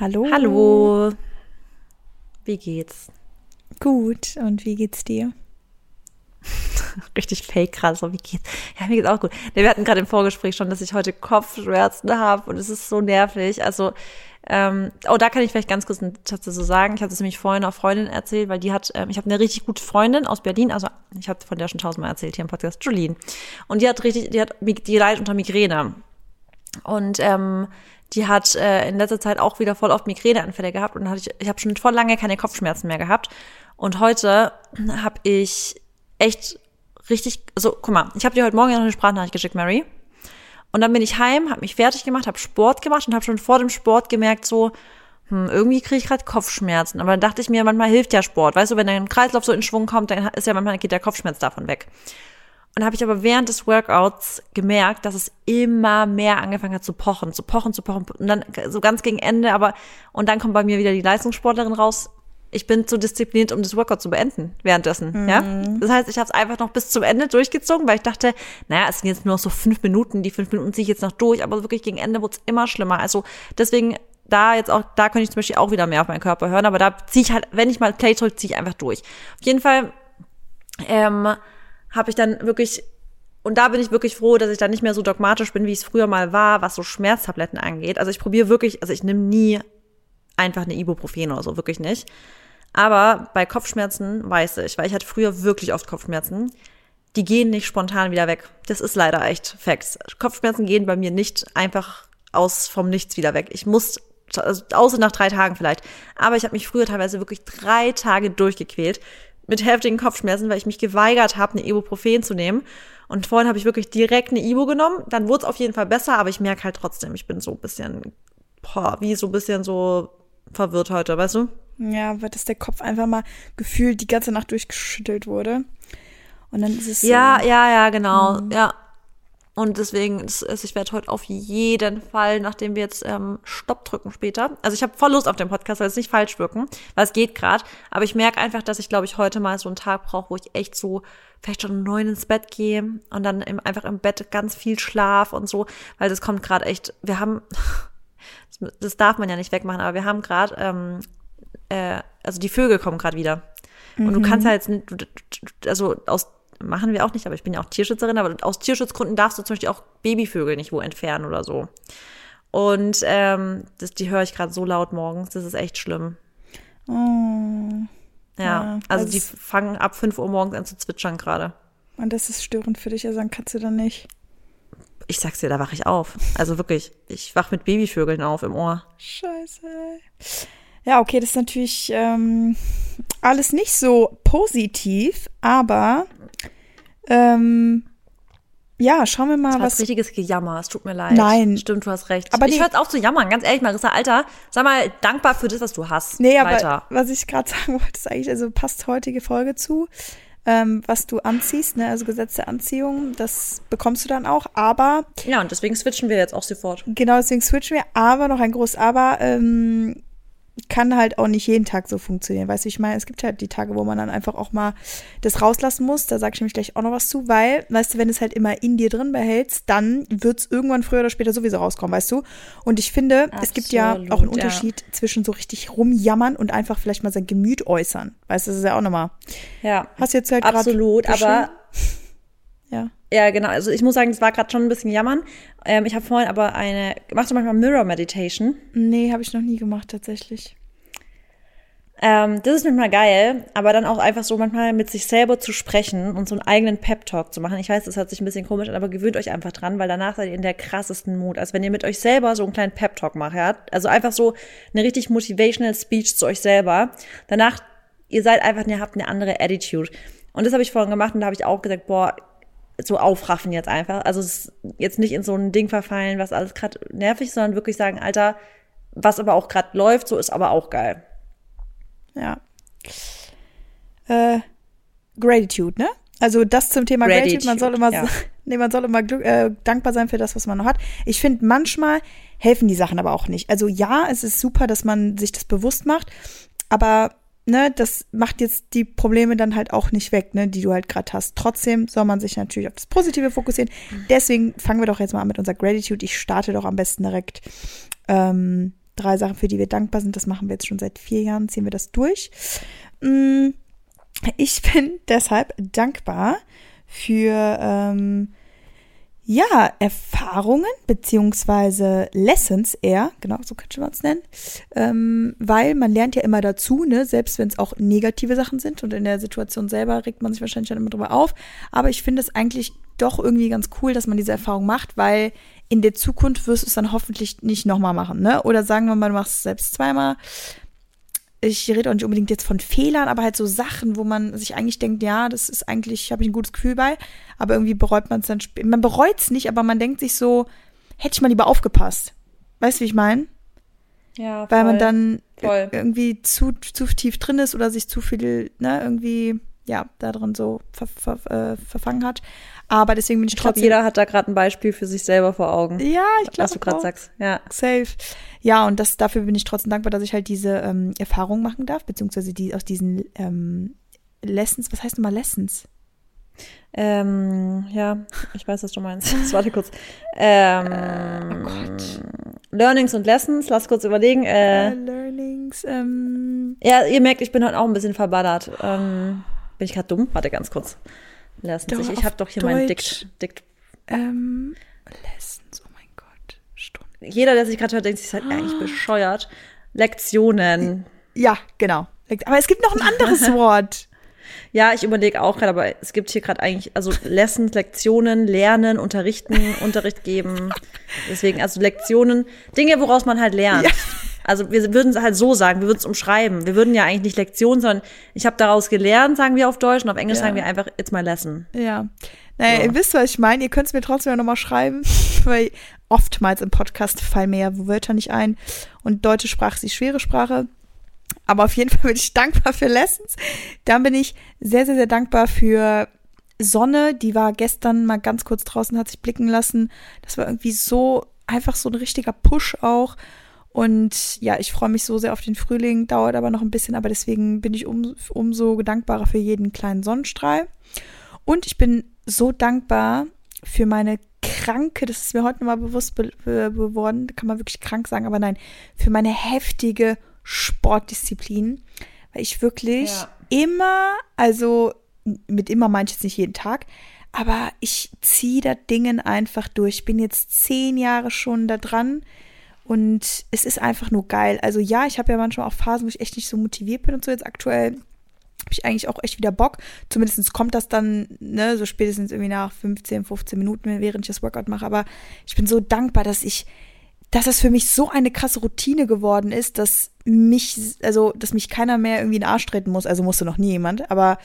Hallo. Hallo. Wie geht's? Gut. Und wie geht's dir? Richtig fake gerade, so wie geht's? Ja, mir geht's auch gut. Wir hatten gerade im Vorgespräch schon, dass ich heute Kopfschmerzen habe und es ist so nervig. Also, ähm, oh, da kann ich vielleicht ganz kurz dazu so sagen. Ich hatte es nämlich vorhin auch Freundin erzählt, weil die hat, ähm, ich habe eine richtig gute Freundin aus Berlin, also ich habe von der schon tausendmal erzählt hier im Podcast, Julien. Und die hat richtig, die hat, die leidet unter Migräne. Und ähm, die hat äh, in letzter Zeit auch wieder voll oft Migräneanfälle gehabt und hatte ich, ich habe schon voll lange keine Kopfschmerzen mehr gehabt. Und heute habe ich echt richtig, also guck mal, ich habe dir heute Morgen noch eine Sprachnachricht geschickt, Mary. Und dann bin ich heim, habe mich fertig gemacht, habe Sport gemacht und habe schon vor dem Sport gemerkt, so, hm, irgendwie kriege ich gerade Kopfschmerzen. Aber dann dachte ich mir, manchmal hilft ja Sport. Weißt du, wenn dein Kreislauf so in Schwung kommt, dann ist ja manchmal geht der Kopfschmerz davon weg. Und habe ich aber während des Workouts gemerkt, dass es immer mehr angefangen hat zu pochen, zu pochen, zu pochen. Und dann so ganz gegen Ende, aber und dann kommt bei mir wieder die Leistungssportlerin raus. Ich bin zu diszipliniert, um das Workout zu beenden währenddessen. Mhm. Ja, das heißt, ich habe es einfach noch bis zum Ende durchgezogen, weil ich dachte, naja, es sind jetzt nur noch so fünf Minuten, die fünf Minuten ziehe ich jetzt noch durch, aber wirklich gegen Ende wurde es immer schlimmer. Also deswegen da jetzt auch, da könnte ich zum Beispiel auch wieder mehr auf meinen Körper hören, aber da ziehe ich halt, wenn ich mal Play drücke, ziehe ich einfach durch. Auf jeden Fall ähm, habe ich dann wirklich und da bin ich wirklich froh, dass ich da nicht mehr so dogmatisch bin, wie es früher mal war, was so Schmerztabletten angeht. Also ich probiere wirklich, also ich nehme nie einfach eine Ibuprofen oder so, wirklich nicht. Aber bei Kopfschmerzen weiß ich, weil ich hatte früher wirklich oft Kopfschmerzen, die gehen nicht spontan wieder weg. Das ist leider echt Facts. Kopfschmerzen gehen bei mir nicht einfach aus vom Nichts wieder weg. Ich muss, also außer nach drei Tagen vielleicht. Aber ich habe mich früher teilweise wirklich drei Tage durchgequält mit heftigen Kopfschmerzen, weil ich mich geweigert habe, eine Ibuprofen zu nehmen. Und vorhin habe ich wirklich direkt eine Ibu genommen. Dann wurde es auf jeden Fall besser, aber ich merke halt trotzdem, ich bin so ein bisschen, boah, wie so ein bisschen so verwirrt heute, weißt du? Ja, weil das der Kopf einfach mal gefühlt die ganze Nacht durchgeschüttelt wurde. Und dann ist es. Ja, so, ja, ja, genau. Mhm. Ja. Und deswegen, ist, ich werde heute auf jeden Fall, nachdem wir jetzt ähm, Stopp drücken später. Also ich habe voll Lust auf den Podcast, weil es nicht falsch wirken, weil es geht gerade. Aber ich merke einfach, dass ich, glaube ich, heute mal so einen Tag brauche, wo ich echt so vielleicht schon um neun ins Bett gehe und dann im, einfach im Bett ganz viel Schlaf und so, weil das kommt gerade echt. Wir haben, das darf man ja nicht wegmachen, aber wir haben gerade, ähm, äh, also die Vögel kommen gerade wieder. Und mhm. du kannst ja jetzt, also aus machen wir auch nicht, aber ich bin ja auch Tierschützerin, aber aus Tierschutzgründen darfst du zum Beispiel auch Babyvögel nicht wo entfernen oder so. Und ähm, das, die höre ich gerade so laut morgens, das ist echt schlimm. Oh. Ja, ja also die fangen ab 5 Uhr morgens an zu zwitschern gerade. Und das ist störend für dich, also dann kannst du dann nicht. Ich sag's dir, da wache ich auf. Also wirklich, ich wach mit Babyvögeln auf im Ohr. Scheiße. Ja, okay, das ist natürlich ähm, alles nicht so positiv, aber ähm, ja, schauen wir mal, das was. richtiges Gejammer, es tut mir leid. Nein. Stimmt, du hast recht. Aber ich höre auf zu jammern, ganz ehrlich, Marissa, Alter, sag mal dankbar für das, was du hast. Nee, aber Weiter. was ich gerade sagen wollte, ist eigentlich, also passt heutige Folge zu. Ähm, was du anziehst, ne, also Gesetz der Anziehung, das bekommst du dann auch, aber. Ja, und deswegen switchen wir jetzt auch sofort. Genau, deswegen switchen wir, aber noch ein großes Aber, ähm, kann halt auch nicht jeden Tag so funktionieren. Weißt du, ich meine, es gibt halt die Tage, wo man dann einfach auch mal das rauslassen muss. Da sage ich nämlich gleich auch noch was zu, weil, weißt du, wenn es halt immer in dir drin behältst, dann wird es irgendwann früher oder später sowieso rauskommen, weißt du? Und ich finde, Absolut, es gibt ja auch einen Unterschied ja. zwischen so richtig rumjammern und einfach vielleicht mal sein Gemüt äußern. Weißt du, das ist ja auch nochmal. Ja. Hast jetzt halt Absolut, aber. Ja. Ja, genau. Also ich muss sagen, es war gerade schon ein bisschen jammern. Ähm, ich habe vorhin aber eine. Machst du manchmal Mirror Meditation? Nee, habe ich noch nie gemacht tatsächlich. Ähm, das ist manchmal geil, aber dann auch einfach so manchmal mit sich selber zu sprechen und so einen eigenen Pep-Talk zu machen. Ich weiß, das hört sich ein bisschen komisch an, aber gewöhnt euch einfach dran, weil danach seid ihr in der krassesten Mut. Also wenn ihr mit euch selber so einen kleinen Pep-Talk macht, ja? also einfach so eine richtig motivational Speech zu euch selber. Danach, ihr seid einfach, ihr habt eine andere Attitude. Und das habe ich vorhin gemacht und da habe ich auch gesagt, boah, so aufraffen jetzt einfach. Also jetzt nicht in so ein Ding verfallen, was alles gerade nervig, sondern wirklich sagen, Alter, was aber auch gerade läuft, so ist aber auch geil. Ja. Äh, Gratitude, ne? Also das zum Thema Gratitude, man soll immer, ja. nee, man soll immer Glück, äh, dankbar sein für das, was man noch hat. Ich finde, manchmal helfen die Sachen aber auch nicht. Also ja, es ist super, dass man sich das bewusst macht, aber ne, das macht jetzt die Probleme dann halt auch nicht weg, ne, die du halt gerade hast. Trotzdem soll man sich natürlich auf das Positive fokussieren. Deswegen fangen wir doch jetzt mal an mit unserer Gratitude. Ich starte doch am besten direkt ähm, drei Sachen, für die wir dankbar sind. Das machen wir jetzt schon seit vier Jahren, ziehen wir das durch. Mm, ich bin deshalb dankbar für ähm, ja, Erfahrungen beziehungsweise Lessons eher, genau, so könnte man es nennen, ähm, weil man lernt ja immer dazu, ne, selbst wenn es auch negative Sachen sind und in der Situation selber regt man sich wahrscheinlich dann immer drüber auf, aber ich finde es eigentlich doch irgendwie ganz cool, dass man diese Erfahrung macht, weil in der Zukunft wirst du es dann hoffentlich nicht nochmal machen, ne, oder sagen wir mal, du machst es selbst zweimal, ich rede auch nicht unbedingt jetzt von Fehlern, aber halt so Sachen, wo man sich eigentlich denkt, ja, das ist eigentlich, habe ich ein gutes Gefühl bei, aber irgendwie bereut man es dann. Man bereut es nicht, aber man denkt sich so, hätte ich mal lieber aufgepasst. Weißt du, wie ich meine? Ja, voll, Weil man dann voll. irgendwie zu, zu tief drin ist oder sich zu viel, ne, irgendwie, ja, da drin so ver, ver, äh, verfangen hat. Aber deswegen bin ich, ich glaube, trotzdem. jeder hat da gerade ein Beispiel für sich selber vor Augen. Ja, ich glaube. Was du gerade sagst. Ja. Safe. Ja, und das, dafür bin ich trotzdem dankbar, dass ich halt diese ähm, Erfahrung machen darf, beziehungsweise die aus diesen ähm, Lessons, was heißt nochmal Lessons? Ähm, ja, ich weiß, was du meinst. Warte kurz. Ähm, oh Gott. Learnings und Lessons, lass kurz überlegen. Äh, Äh, Learnings, ähm, ja, ihr merkt, ich bin heute auch ein bisschen verballert. Ähm, bin ich gerade dumm? Warte ganz kurz. Lessons. Doch, ich habe doch hier meinen Deutsch. Dikt, Dikt. ähm, Lessons, oh mein Gott, Stunden. Jeder, der sich gerade hört, denkt sich halt eigentlich bescheuert. Lektionen. Ja, genau. Aber es gibt noch ein anderes Wort. Ja, ich überlege auch gerade, aber es gibt hier gerade eigentlich, also Lessons, Lektionen, Lernen, Unterrichten, Unterricht geben. Deswegen, also Lektionen, Dinge, woraus man halt lernt. Ja. Also wir würden es halt so sagen, wir würden es umschreiben. Wir würden ja eigentlich nicht Lektion, sondern ich habe daraus gelernt, sagen wir auf Deutsch, und auf Englisch Ja. sagen wir einfach, it's my lesson. Ja. Naja, So. ihr wisst, was ich meine. Ihr könnt es mir trotzdem nochmal schreiben, weil oftmals im Podcast fallen mir ja Wörter nicht ein. Und deutsche Sprache ist die schwere Sprache. Aber auf jeden Fall bin ich dankbar für Lessons. Dann bin ich sehr, sehr, sehr dankbar für Sonne. Die war gestern mal ganz kurz draußen, hat sich blicken lassen. Das war irgendwie so, einfach so ein richtiger Push auch. Und ja, ich freue mich so sehr auf den Frühling, dauert aber noch ein bisschen, aber deswegen bin ich um, umso dankbarer für jeden kleinen Sonnenstrahl. Und ich bin so dankbar für meine kranke, das ist mir heute nochmal bewusst be be geworden, kann man wirklich krank sagen, aber nein, für meine heftige Sportdisziplin, weil ich wirklich Ja. immer, also mit immer meine ich jetzt nicht jeden Tag, aber ich ziehe da Dingen einfach durch. Ich bin jetzt zehn Jahre schon da dran und es ist einfach nur geil. Also ja, ich habe ja manchmal auch Phasen, wo ich echt nicht so motiviert bin und so jetzt aktuell habe ich eigentlich auch echt wieder Bock. Zumindest kommt das dann, ne, so spätestens irgendwie nach 15, 15 Minuten, während ich das Workout mache. Aber ich bin so dankbar, dass ich, dass das für mich so eine krasse Routine geworden ist, dass mich, also, dass mich keiner mehr irgendwie in den Arsch treten muss. Also musste noch nie jemand, aber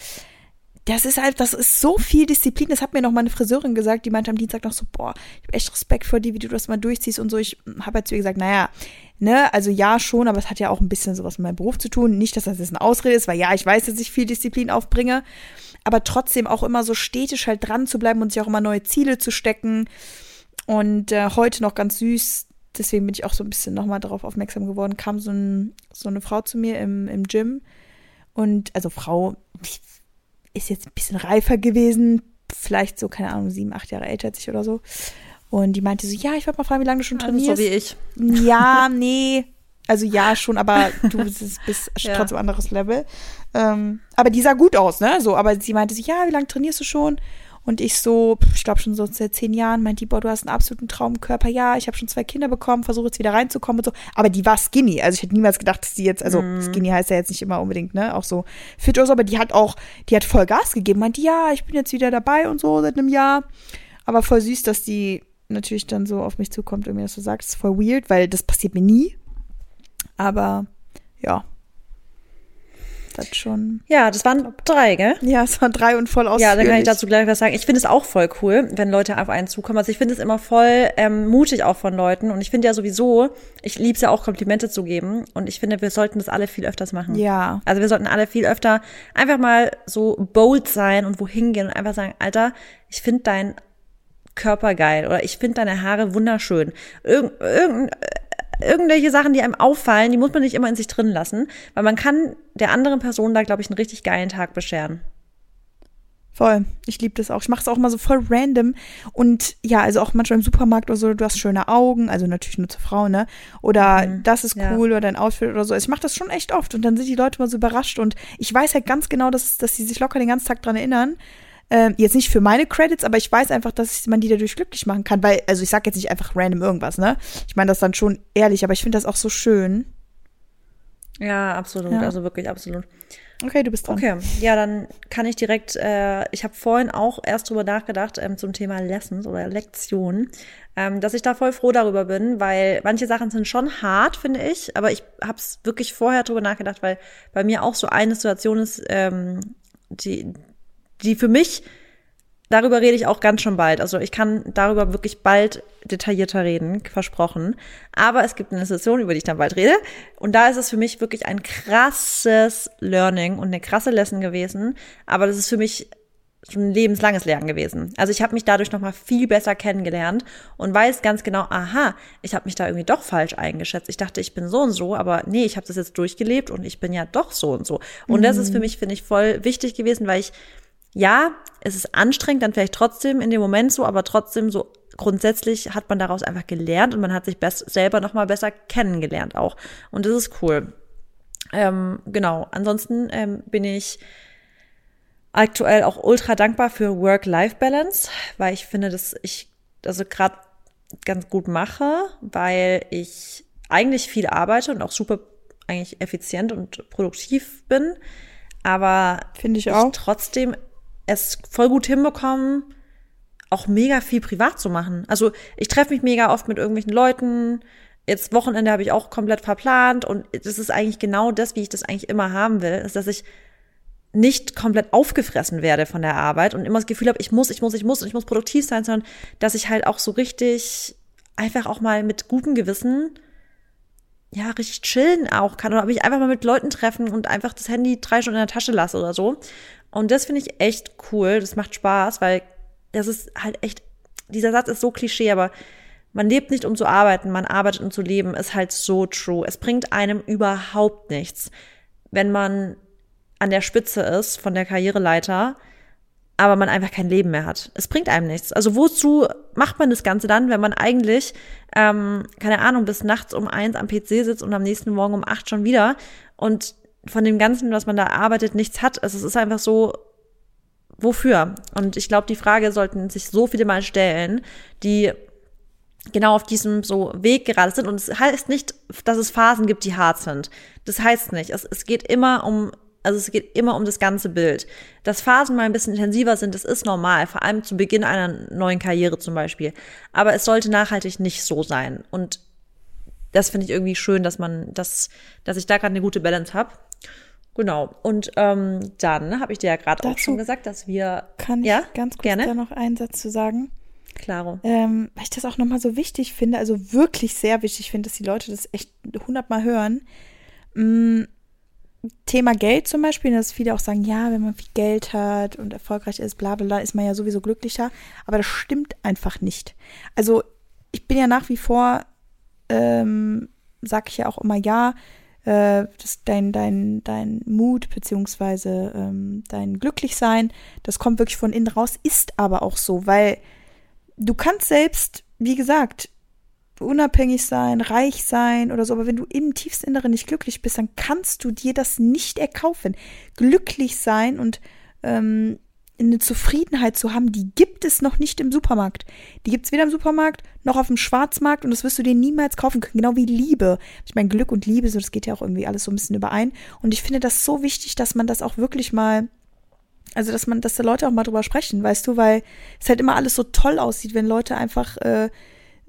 das ist halt, das ist so viel Disziplin. Das hat mir noch meine Friseurin gesagt, die meinte am Dienstag noch so, boah, ich habe echt Respekt vor dir, wie du das mal durchziehst und so. Ich habe halt zu ihr gesagt, naja, ne, also ja schon, aber es hat ja auch ein bisschen sowas mit meinem Beruf zu tun. Nicht, dass das jetzt eine Ausrede ist, weil ja, ich weiß, dass ich viel Disziplin aufbringe, aber trotzdem auch immer so stetisch halt dran zu bleiben und sich auch immer neue Ziele zu stecken. Und äh, heute noch ganz süß, deswegen bin ich auch so ein bisschen nochmal darauf aufmerksam geworden, kam so, ein, so eine Frau zu mir im, im Gym und, also Frau, ist jetzt ein bisschen reifer gewesen, vielleicht so, keine Ahnung, sieben, acht Jahre älter als ich oder so. Und die meinte so, ja, ich wollte mal fragen, wie lange du schon Also trainierst. so wie ich. Ja, nee. Also ja, schon, aber du bist, bist Ja. trotzdem anderes Level. Ähm, aber die sah gut aus, ne? So, aber sie meinte sich, ja, wie lange trainierst du schon? Und ich so, ich glaube schon so seit zehn Jahren, meinte die, boah, du hast einen absoluten Traumkörper. Ja, ich habe schon zwei Kinder bekommen, versuche jetzt wieder reinzukommen und so. Aber die war skinny. Also ich hätte niemals gedacht, dass die jetzt, also skinny heißt ja jetzt nicht immer unbedingt, ne? Auch so fit oder so, aber die hat auch, die hat voll Gas gegeben. Meinte, ja, ich bin jetzt wieder dabei und so seit einem Jahr. Aber voll süß, dass die natürlich dann so auf mich zukommt und mir das so sagt. Das ist voll weird, weil das passiert mir nie. Aber ja. Das schon. Ja, das waren drei, gell? Ja, es waren drei und voll ausführlich. Ja, dann kann ich dazu gleich was sagen. Ich finde es auch voll cool, wenn Leute auf einen zukommen. Also ich finde es immer voll ähm, mutig auch von Leuten. Und ich finde ja sowieso, ich liebe es ja auch, Komplimente zu geben. Und ich finde, wir sollten das alle viel öfters machen. Ja. Also wir sollten alle viel öfter einfach mal so bold sein und wohin gehen und einfach sagen, Alter, ich finde dein Körper geil oder ich finde deine Haare wunderschön. Irgend, irgend, irgendwelche Sachen, die einem auffallen, die muss man nicht immer in sich drin lassen, weil man kann der anderen Person da, glaube ich, einen richtig geilen Tag bescheren. Voll. Ich liebe das auch. Ich mache es auch mal so voll random. Und ja, also auch manchmal im Supermarkt oder so, du hast schöne Augen, also natürlich nur zur Frau, ne? Oder mhm. das ist cool ja. oder dein Outfit oder so. Also ich mache das schon echt oft und dann sind die Leute mal so überrascht und ich weiß halt ganz genau, dass, dass sie sich locker den ganzen Tag dran erinnern. Ähm, jetzt nicht für meine Credits, aber ich weiß einfach, dass man die dadurch glücklich machen kann. Weil, also ich sag jetzt nicht einfach random irgendwas, ne? Ich meine das dann schon ehrlich, aber ich finde das auch so schön. Ja, absolut. Ja. Also wirklich absolut. Okay, du bist dran. Okay, ja, dann kann ich direkt, äh, ich habe vorhin auch erst drüber nachgedacht ähm, zum Thema Lessons oder Lektionen, ähm, dass ich da voll froh darüber bin, weil manche Sachen sind schon hart, finde ich, aber ich habe es wirklich vorher drüber nachgedacht, weil bei mir auch so eine Situation ist, ähm, die, die für mich darüber rede ich auch ganz schon bald. Also ich kann darüber wirklich bald detaillierter reden, versprochen. Aber es gibt eine Situation, über die ich dann bald rede. Und da ist es für mich wirklich ein krasses Learning und eine krasse Lesson gewesen. Aber das ist für mich schon ein lebenslanges Lernen gewesen. Also ich habe mich dadurch nochmal viel besser kennengelernt und weiß ganz genau, aha, ich habe mich da irgendwie doch falsch eingeschätzt. Ich dachte, ich bin so und so, aber nee, ich habe das jetzt durchgelebt und ich bin ja doch so und so. Und mhm. das ist für mhm. mich, finde ich, voll wichtig gewesen, weil ich ja, es ist anstrengend, dann vielleicht trotzdem in dem Moment so, aber trotzdem so grundsätzlich hat man daraus einfach gelernt und man hat sich best selber noch mal besser kennengelernt auch. Und das ist cool. Ähm, genau. Ansonsten ähm, bin ich aktuell auch ultra dankbar für Work-Life-Balance, weil ich finde, dass ich also gerade ganz gut mache, weil ich eigentlich viel arbeite und auch super eigentlich effizient und produktiv bin, aber finde ich auch trotzdem es voll gut hinbekommen, auch mega viel privat zu machen. Also ich treffe mich mega oft mit irgendwelchen Leuten. Jetzt Wochenende habe ich auch komplett verplant und das ist eigentlich genau das, wie ich das eigentlich immer haben will, ist, dass ich nicht komplett aufgefressen werde von der Arbeit und immer das Gefühl habe, ich muss, ich muss, ich muss und ich muss produktiv sein, sondern dass ich halt auch so richtig einfach auch mal mit gutem Gewissen ja, richtig chillen auch kann oder mich einfach mal mit Leuten treffen und einfach das Handy drei Stunden in der Tasche lasse oder so. Und das finde ich echt cool. Das macht Spaß, weil das ist halt echt, dieser Satz ist so Klischee, aber man lebt nicht, um zu arbeiten, man arbeitet, um zu leben, ist halt so true. Es bringt einem überhaupt nichts, wenn man an der Spitze ist von der Karriereleiter, aber man einfach kein Leben mehr hat. Es bringt einem nichts. Also wozu macht man das Ganze dann, wenn man eigentlich, ähm, keine Ahnung, bis nachts um eins am PC sitzt und am nächsten Morgen um acht schon wieder und von dem Ganzen, was man da arbeitet, nichts hat. Also es ist einfach so, wofür? Und ich glaube, die Frage sollten sich so viele mal stellen, die genau auf diesem so Weg gerade sind. Und es heißt nicht, dass es Phasen gibt, die hart sind. Das heißt nicht. Es, es geht immer um, also es geht immer um das ganze Bild. Dass Phasen mal ein bisschen intensiver sind, das ist normal, vor allem zu Beginn einer neuen Karriere zum Beispiel. Aber es sollte nachhaltig nicht so sein. Und das finde ich irgendwie schön, dass man, dass, dass ich da gerade eine gute Balance habe. Genau. Und ähm, dann habe ich dir ja gerade auch schon gesagt, dass wir. Kann ich ja? ganz kurz Gerne? da noch einen Satz zu sagen? Klaro. Ähm, weil ich das auch nochmal so wichtig finde, also wirklich sehr wichtig finde, dass die Leute das echt hundertmal hören. Mhm. Thema Geld zum Beispiel, dass viele auch sagen, ja, wenn man viel Geld hat und erfolgreich ist, bla bla, ist man ja sowieso glücklicher. Aber das stimmt einfach nicht. Also ich bin ja nach wie vor, ähm, sag ich ja auch immer, ja, äh, das, dein, dein, dein Mut beziehungsweise ähm, dein Glücklichsein, das kommt wirklich von innen raus, ist aber auch so, weil du kannst selbst, wie gesagt, unabhängig sein, reich sein oder so, aber wenn du im tiefsten Inneren nicht glücklich bist, dann kannst du dir das nicht erkaufen. Glücklich sein und ähm, eine Zufriedenheit zu haben, die gibt es noch nicht im Supermarkt. Die gibt es weder im Supermarkt noch auf dem Schwarzmarkt und das wirst du dir niemals kaufen können. Genau wie Liebe. Ich meine, Glück und Liebe, so, das geht ja auch irgendwie alles so ein bisschen überein. Und ich finde das so wichtig, dass man das auch wirklich mal, also dass man, dass da Leute auch mal drüber sprechen, weißt du, weil es halt immer alles so toll aussieht, wenn Leute einfach äh,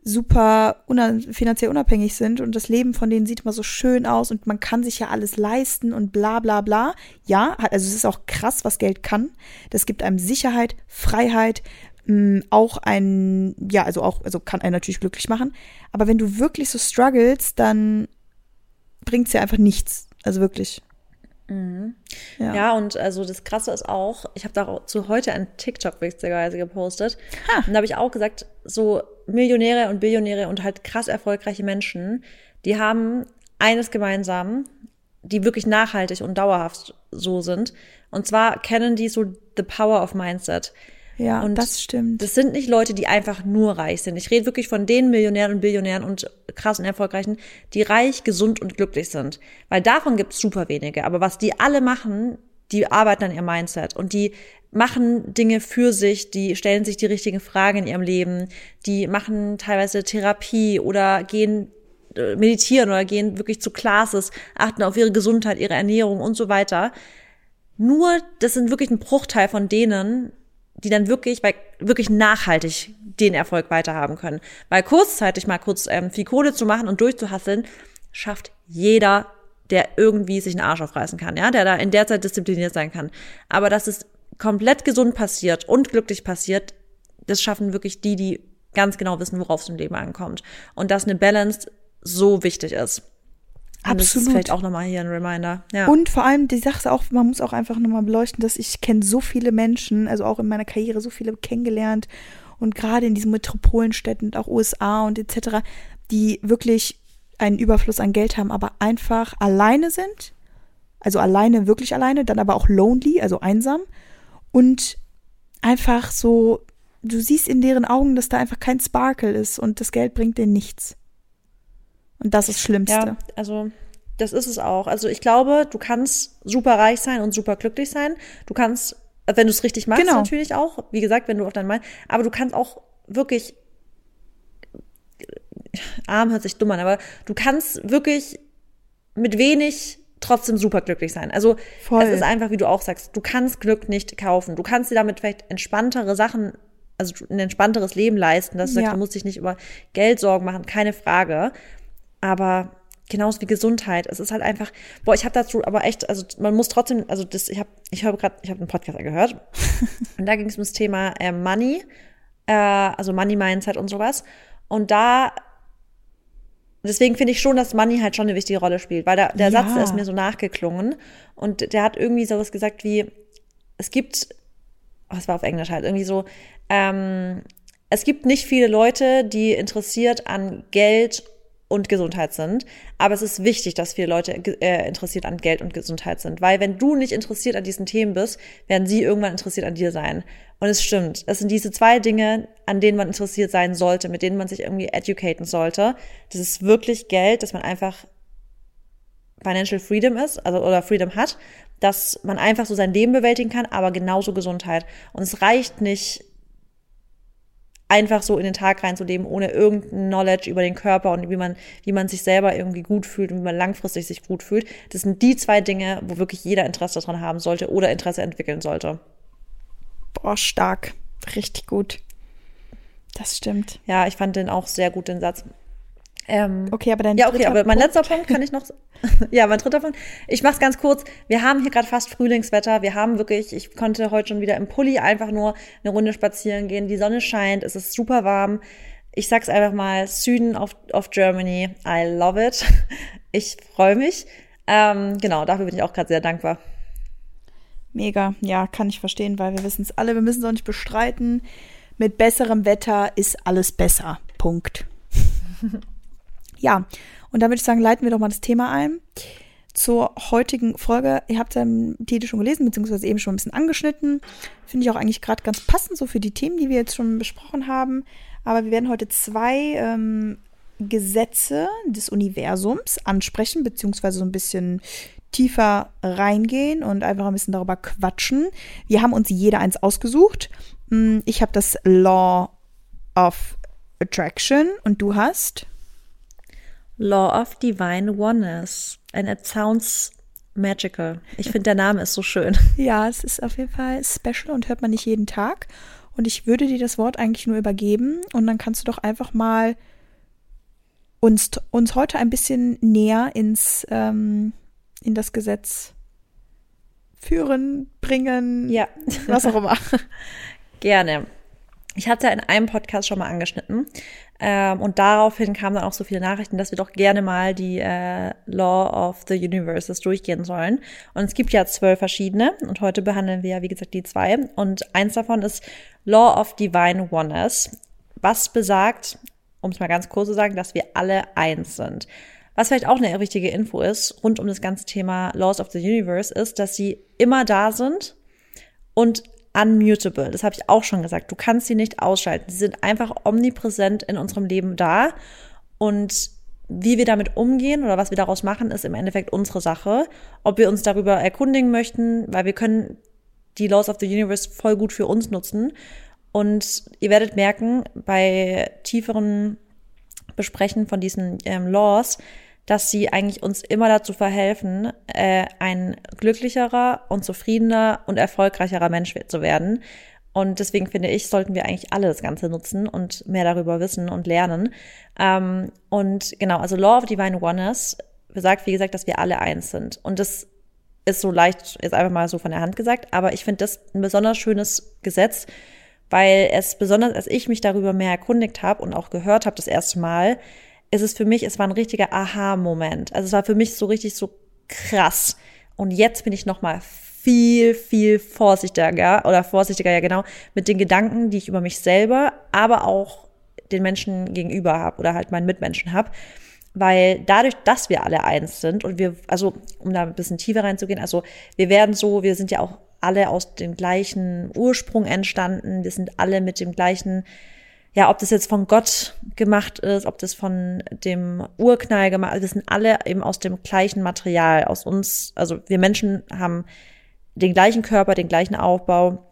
super una finanziell unabhängig sind und das Leben von denen sieht immer so schön aus und man kann sich ja alles leisten und bla bla bla. Ja, also es ist auch krass, was Geld kann. Das gibt einem Sicherheit, Freiheit, mh, auch ein, ja, also auch, also kann einen natürlich glücklich machen. Aber wenn du wirklich so struggles, dann bringt es ja einfach nichts. Also wirklich. Mhm. Ja. ja. und also das Krasse ist auch, ich habe dazu heute ein TikTok witzigerweise gepostet. Ha. Und da habe ich auch gesagt, so Millionäre und Billionäre und halt krass erfolgreiche Menschen, die haben eines gemeinsam, die wirklich nachhaltig und dauerhaft so sind. Und zwar kennen die so the power of mindset. Ja, und das stimmt. Das sind nicht Leute, die einfach nur reich sind. Ich rede wirklich von den Millionären und Billionären und krass und erfolgreichen, die reich, gesund und glücklich sind. Weil davon gibt es super wenige. Aber was die alle machen, die arbeiten an ihr Mindset und die machen Dinge für sich, die stellen sich die richtigen Fragen in ihrem Leben, die machen teilweise Therapie oder gehen äh, meditieren oder gehen wirklich zu Classes, achten auf ihre Gesundheit, ihre Ernährung und so weiter. Nur, das sind wirklich ein Bruchteil von denen, die dann wirklich, weil, wirklich nachhaltig den Erfolg weiterhaben können. Weil kurzzeitig mal kurz ähm, viel Kohle zu machen und durchzuhasseln, schafft jeder, der irgendwie sich einen Arsch aufreißen kann, ja, der da in der Zeit diszipliniert sein kann. Aber dass es komplett gesund passiert und glücklich passiert, das schaffen wirklich die, die ganz genau wissen, worauf es im Leben ankommt. Und dass eine Balance so wichtig ist. Absolut. Das fällt auch nochmal hier ein Reminder. Ja. Und vor allem die Sache ist auch, man muss auch einfach nochmal beleuchten, dass ich kenne so viele Menschen, also auch in meiner Karriere so viele kennengelernt und gerade in diesen Metropolenstädten und auch USA und etc., die wirklich einen Überfluss an Geld haben, aber einfach alleine sind. Also alleine, wirklich alleine, dann aber auch lonely, also einsam. Und einfach so, du siehst in deren Augen, dass da einfach kein Sparkle ist und das Geld bringt denen nichts. Und das ist das Schlimmste. Ja, also das ist es auch. Also ich glaube, du kannst super reich sein und super glücklich sein. Du kannst, wenn du es richtig machst, genau. natürlich auch. Wie gesagt, wenn du auf deinen Mann, aber du kannst auch wirklich arm hört sich dumm an, aber du kannst wirklich mit wenig trotzdem super glücklich sein. Also Voll. es ist einfach, wie du auch sagst, du kannst Glück nicht kaufen. Du kannst dir damit vielleicht entspanntere Sachen, also ein entspannteres Leben leisten, dass du ja. sagst, du musst dich nicht über Geld Sorgen machen, keine Frage. Aber genauso wie Gesundheit. Es ist halt einfach, boah, ich habe dazu aber echt, also man muss trotzdem, also das, ich habe, ich habe gerade, ich habe einen Podcast gehört und da ging es um das Thema äh, Money, äh, also Money Mindset und sowas. Und da deswegen finde ich schon, dass Money halt schon eine wichtige Rolle spielt, weil der, der ja. Satz der ist mir so nachgeklungen und der hat irgendwie sowas gesagt wie, es gibt, oh, es war auf Englisch halt, irgendwie so, ähm, es gibt nicht viele Leute, die interessiert an Geld und Gesundheit sind. Aber es ist wichtig, dass viele Leute äh, interessiert an Geld und Gesundheit sind. Weil wenn du nicht interessiert an diesen Themen bist, werden sie irgendwann interessiert an dir sein. Und es stimmt. Es sind diese zwei Dinge, an denen man interessiert sein sollte, mit denen man sich irgendwie educaten sollte. Das ist wirklich Geld, dass man einfach Financial Freedom ist, also oder Freedom hat, dass man einfach so sein Leben bewältigen kann, aber genauso Gesundheit. Und es reicht nicht, einfach so in den Tag reinzuleben, ohne irgendein Knowledge über den Körper und wie man, wie man sich selber irgendwie gut fühlt und wie man langfristig sich gut fühlt. Das sind die zwei Dinge, wo wirklich jeder Interesse daran haben sollte oder Interesse entwickeln sollte. Boah, stark. Richtig gut. Das stimmt. Ja, ich fand den auch sehr gut, den Satz. Ähm, okay, aber dein Ja, okay, aber mein Punkt. letzter Punkt kann ich noch. ja, mein dritter Punkt. Ich mach's ganz kurz. Wir haben hier gerade fast Frühlingswetter. Wir haben wirklich, ich konnte heute schon wieder im Pulli einfach nur eine Runde spazieren gehen. Die Sonne scheint, es ist super warm. Ich sag's einfach mal, Süden of, of Germany. I love it. Ich freue mich. Ähm, genau, dafür bin ich auch gerade sehr dankbar. Mega, ja, kann ich verstehen, weil wir wissen es alle, wir müssen es auch nicht bestreiten. Mit besserem Wetter ist alles besser. Punkt. Ja, und da würde ich sagen, leiten wir doch mal das Thema ein. Zur heutigen Folge, ihr habt ja im Titel schon gelesen, beziehungsweise eben schon ein bisschen angeschnitten. Finde ich auch eigentlich gerade ganz passend, so für die Themen, die wir jetzt schon besprochen haben. Aber wir werden heute zwei ähm, Gesetze des Universums ansprechen, beziehungsweise so ein bisschen tiefer reingehen und einfach ein bisschen darüber quatschen. Wir haben uns jeder eins ausgesucht. Hm, ich habe das Law of Attraction und du hast Law of Divine Oneness. And it sounds magical. Ich finde, der Name ist so schön. Ja, es ist auf jeden Fall special und hört man nicht jeden Tag. Und ich würde dir das Wort eigentlich nur übergeben und dann kannst du doch einfach mal uns, uns heute ein bisschen näher ins, ähm, in das Gesetz führen, bringen, ja. was auch immer. Gerne. Ich hatte in einem Podcast schon mal angeschnitten ähm, und daraufhin kamen dann auch so viele Nachrichten, dass wir doch gerne mal die äh, Law of the Universes durchgehen sollen. Und es gibt ja zwölf verschiedene und heute behandeln wir ja, wie gesagt, die zwei. Und eins davon ist Law of Divine Oneness, was besagt, um es mal ganz kurz zu sagen, dass wir alle eins sind. Was vielleicht auch eine wichtige Info ist, rund um das ganze Thema Laws of the Universe, ist, dass sie immer da sind und unmutable. Das habe ich auch schon gesagt. Du kannst sie nicht ausschalten. Sie sind einfach omnipräsent in unserem Leben da. Und wie wir damit umgehen oder was wir daraus machen, ist im Endeffekt unsere Sache. Ob wir uns darüber erkundigen möchten, weil wir können die Laws of the Universe voll gut für uns nutzen. Und ihr werdet merken, bei tieferen Besprechen von diesen ähm, Laws, dass sie eigentlich uns immer dazu verhelfen, äh, ein glücklicherer und zufriedener und erfolgreicherer Mensch zu werden. Und deswegen finde ich, sollten wir eigentlich alle das Ganze nutzen und mehr darüber wissen und lernen. Ähm, und genau, also Law of Divine Oneness besagt, wie gesagt, dass wir alle eins sind. Und das ist so leicht, jetzt einfach mal so von der Hand gesagt, aber ich finde das ein besonders schönes Gesetz, weil es besonders, als ich mich darüber mehr erkundigt habe und auch gehört habe das erste Mal, ist es für mich, es war ein richtiger Aha-Moment. Also es war für mich so richtig so krass. Und jetzt bin ich noch mal viel, viel vorsichtiger oder vorsichtiger, ja genau, mit den Gedanken, die ich über mich selber, aber auch den Menschen gegenüber habe oder halt meinen Mitmenschen habe. Weil dadurch, dass wir alle eins sind und wir, also um da ein bisschen tiefer reinzugehen, also wir werden so, wir sind ja auch alle aus dem gleichen Ursprung entstanden, wir sind alle mit dem gleichen ja, ob das jetzt von Gott gemacht ist, ob das von dem Urknall gemacht ist, wir sind alle eben aus dem gleichen Material, aus uns, also wir Menschen haben den gleichen Körper, den gleichen Aufbau.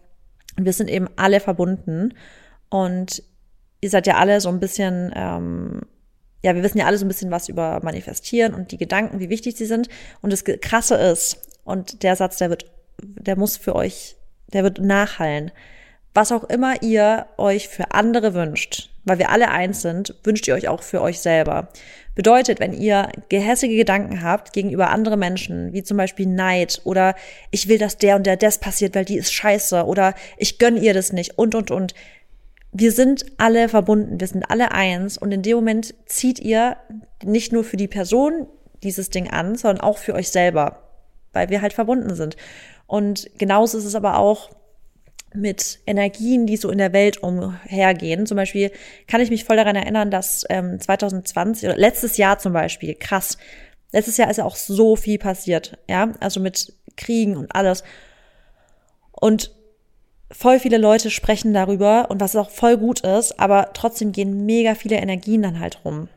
Und wir sind eben alle verbunden. Und ihr seid ja alle so ein bisschen, ähm, ja, wir wissen ja alle so ein bisschen was über Manifestieren und die Gedanken, wie wichtig sie sind. Und das Krasse ist und der Satz, der wird, der muss für euch, der wird nachhallen was auch immer ihr euch für andere wünscht, weil wir alle eins sind, wünscht ihr euch auch für euch selber. Bedeutet, wenn ihr gehässige Gedanken habt gegenüber anderen Menschen, wie zum Beispiel Neid oder ich will, dass der und der das passiert, weil die ist scheiße oder ich gönn ihr das nicht und, und, und. Wir sind alle verbunden, wir sind alle eins und in dem Moment zieht ihr nicht nur für die Person dieses Ding an, sondern auch für euch selber, weil wir halt verbunden sind. Und genauso ist es aber auch mit Energien, die so in der Welt umhergehen. Zum Beispiel kann ich mich voll daran erinnern, dass ähm, 2020 oder letztes Jahr zum Beispiel, krass, letztes Jahr ist ja auch so viel passiert, ja, also mit Kriegen und alles. Und voll viele Leute sprechen darüber und was auch voll gut ist, aber trotzdem gehen mega viele Energien dann halt rum.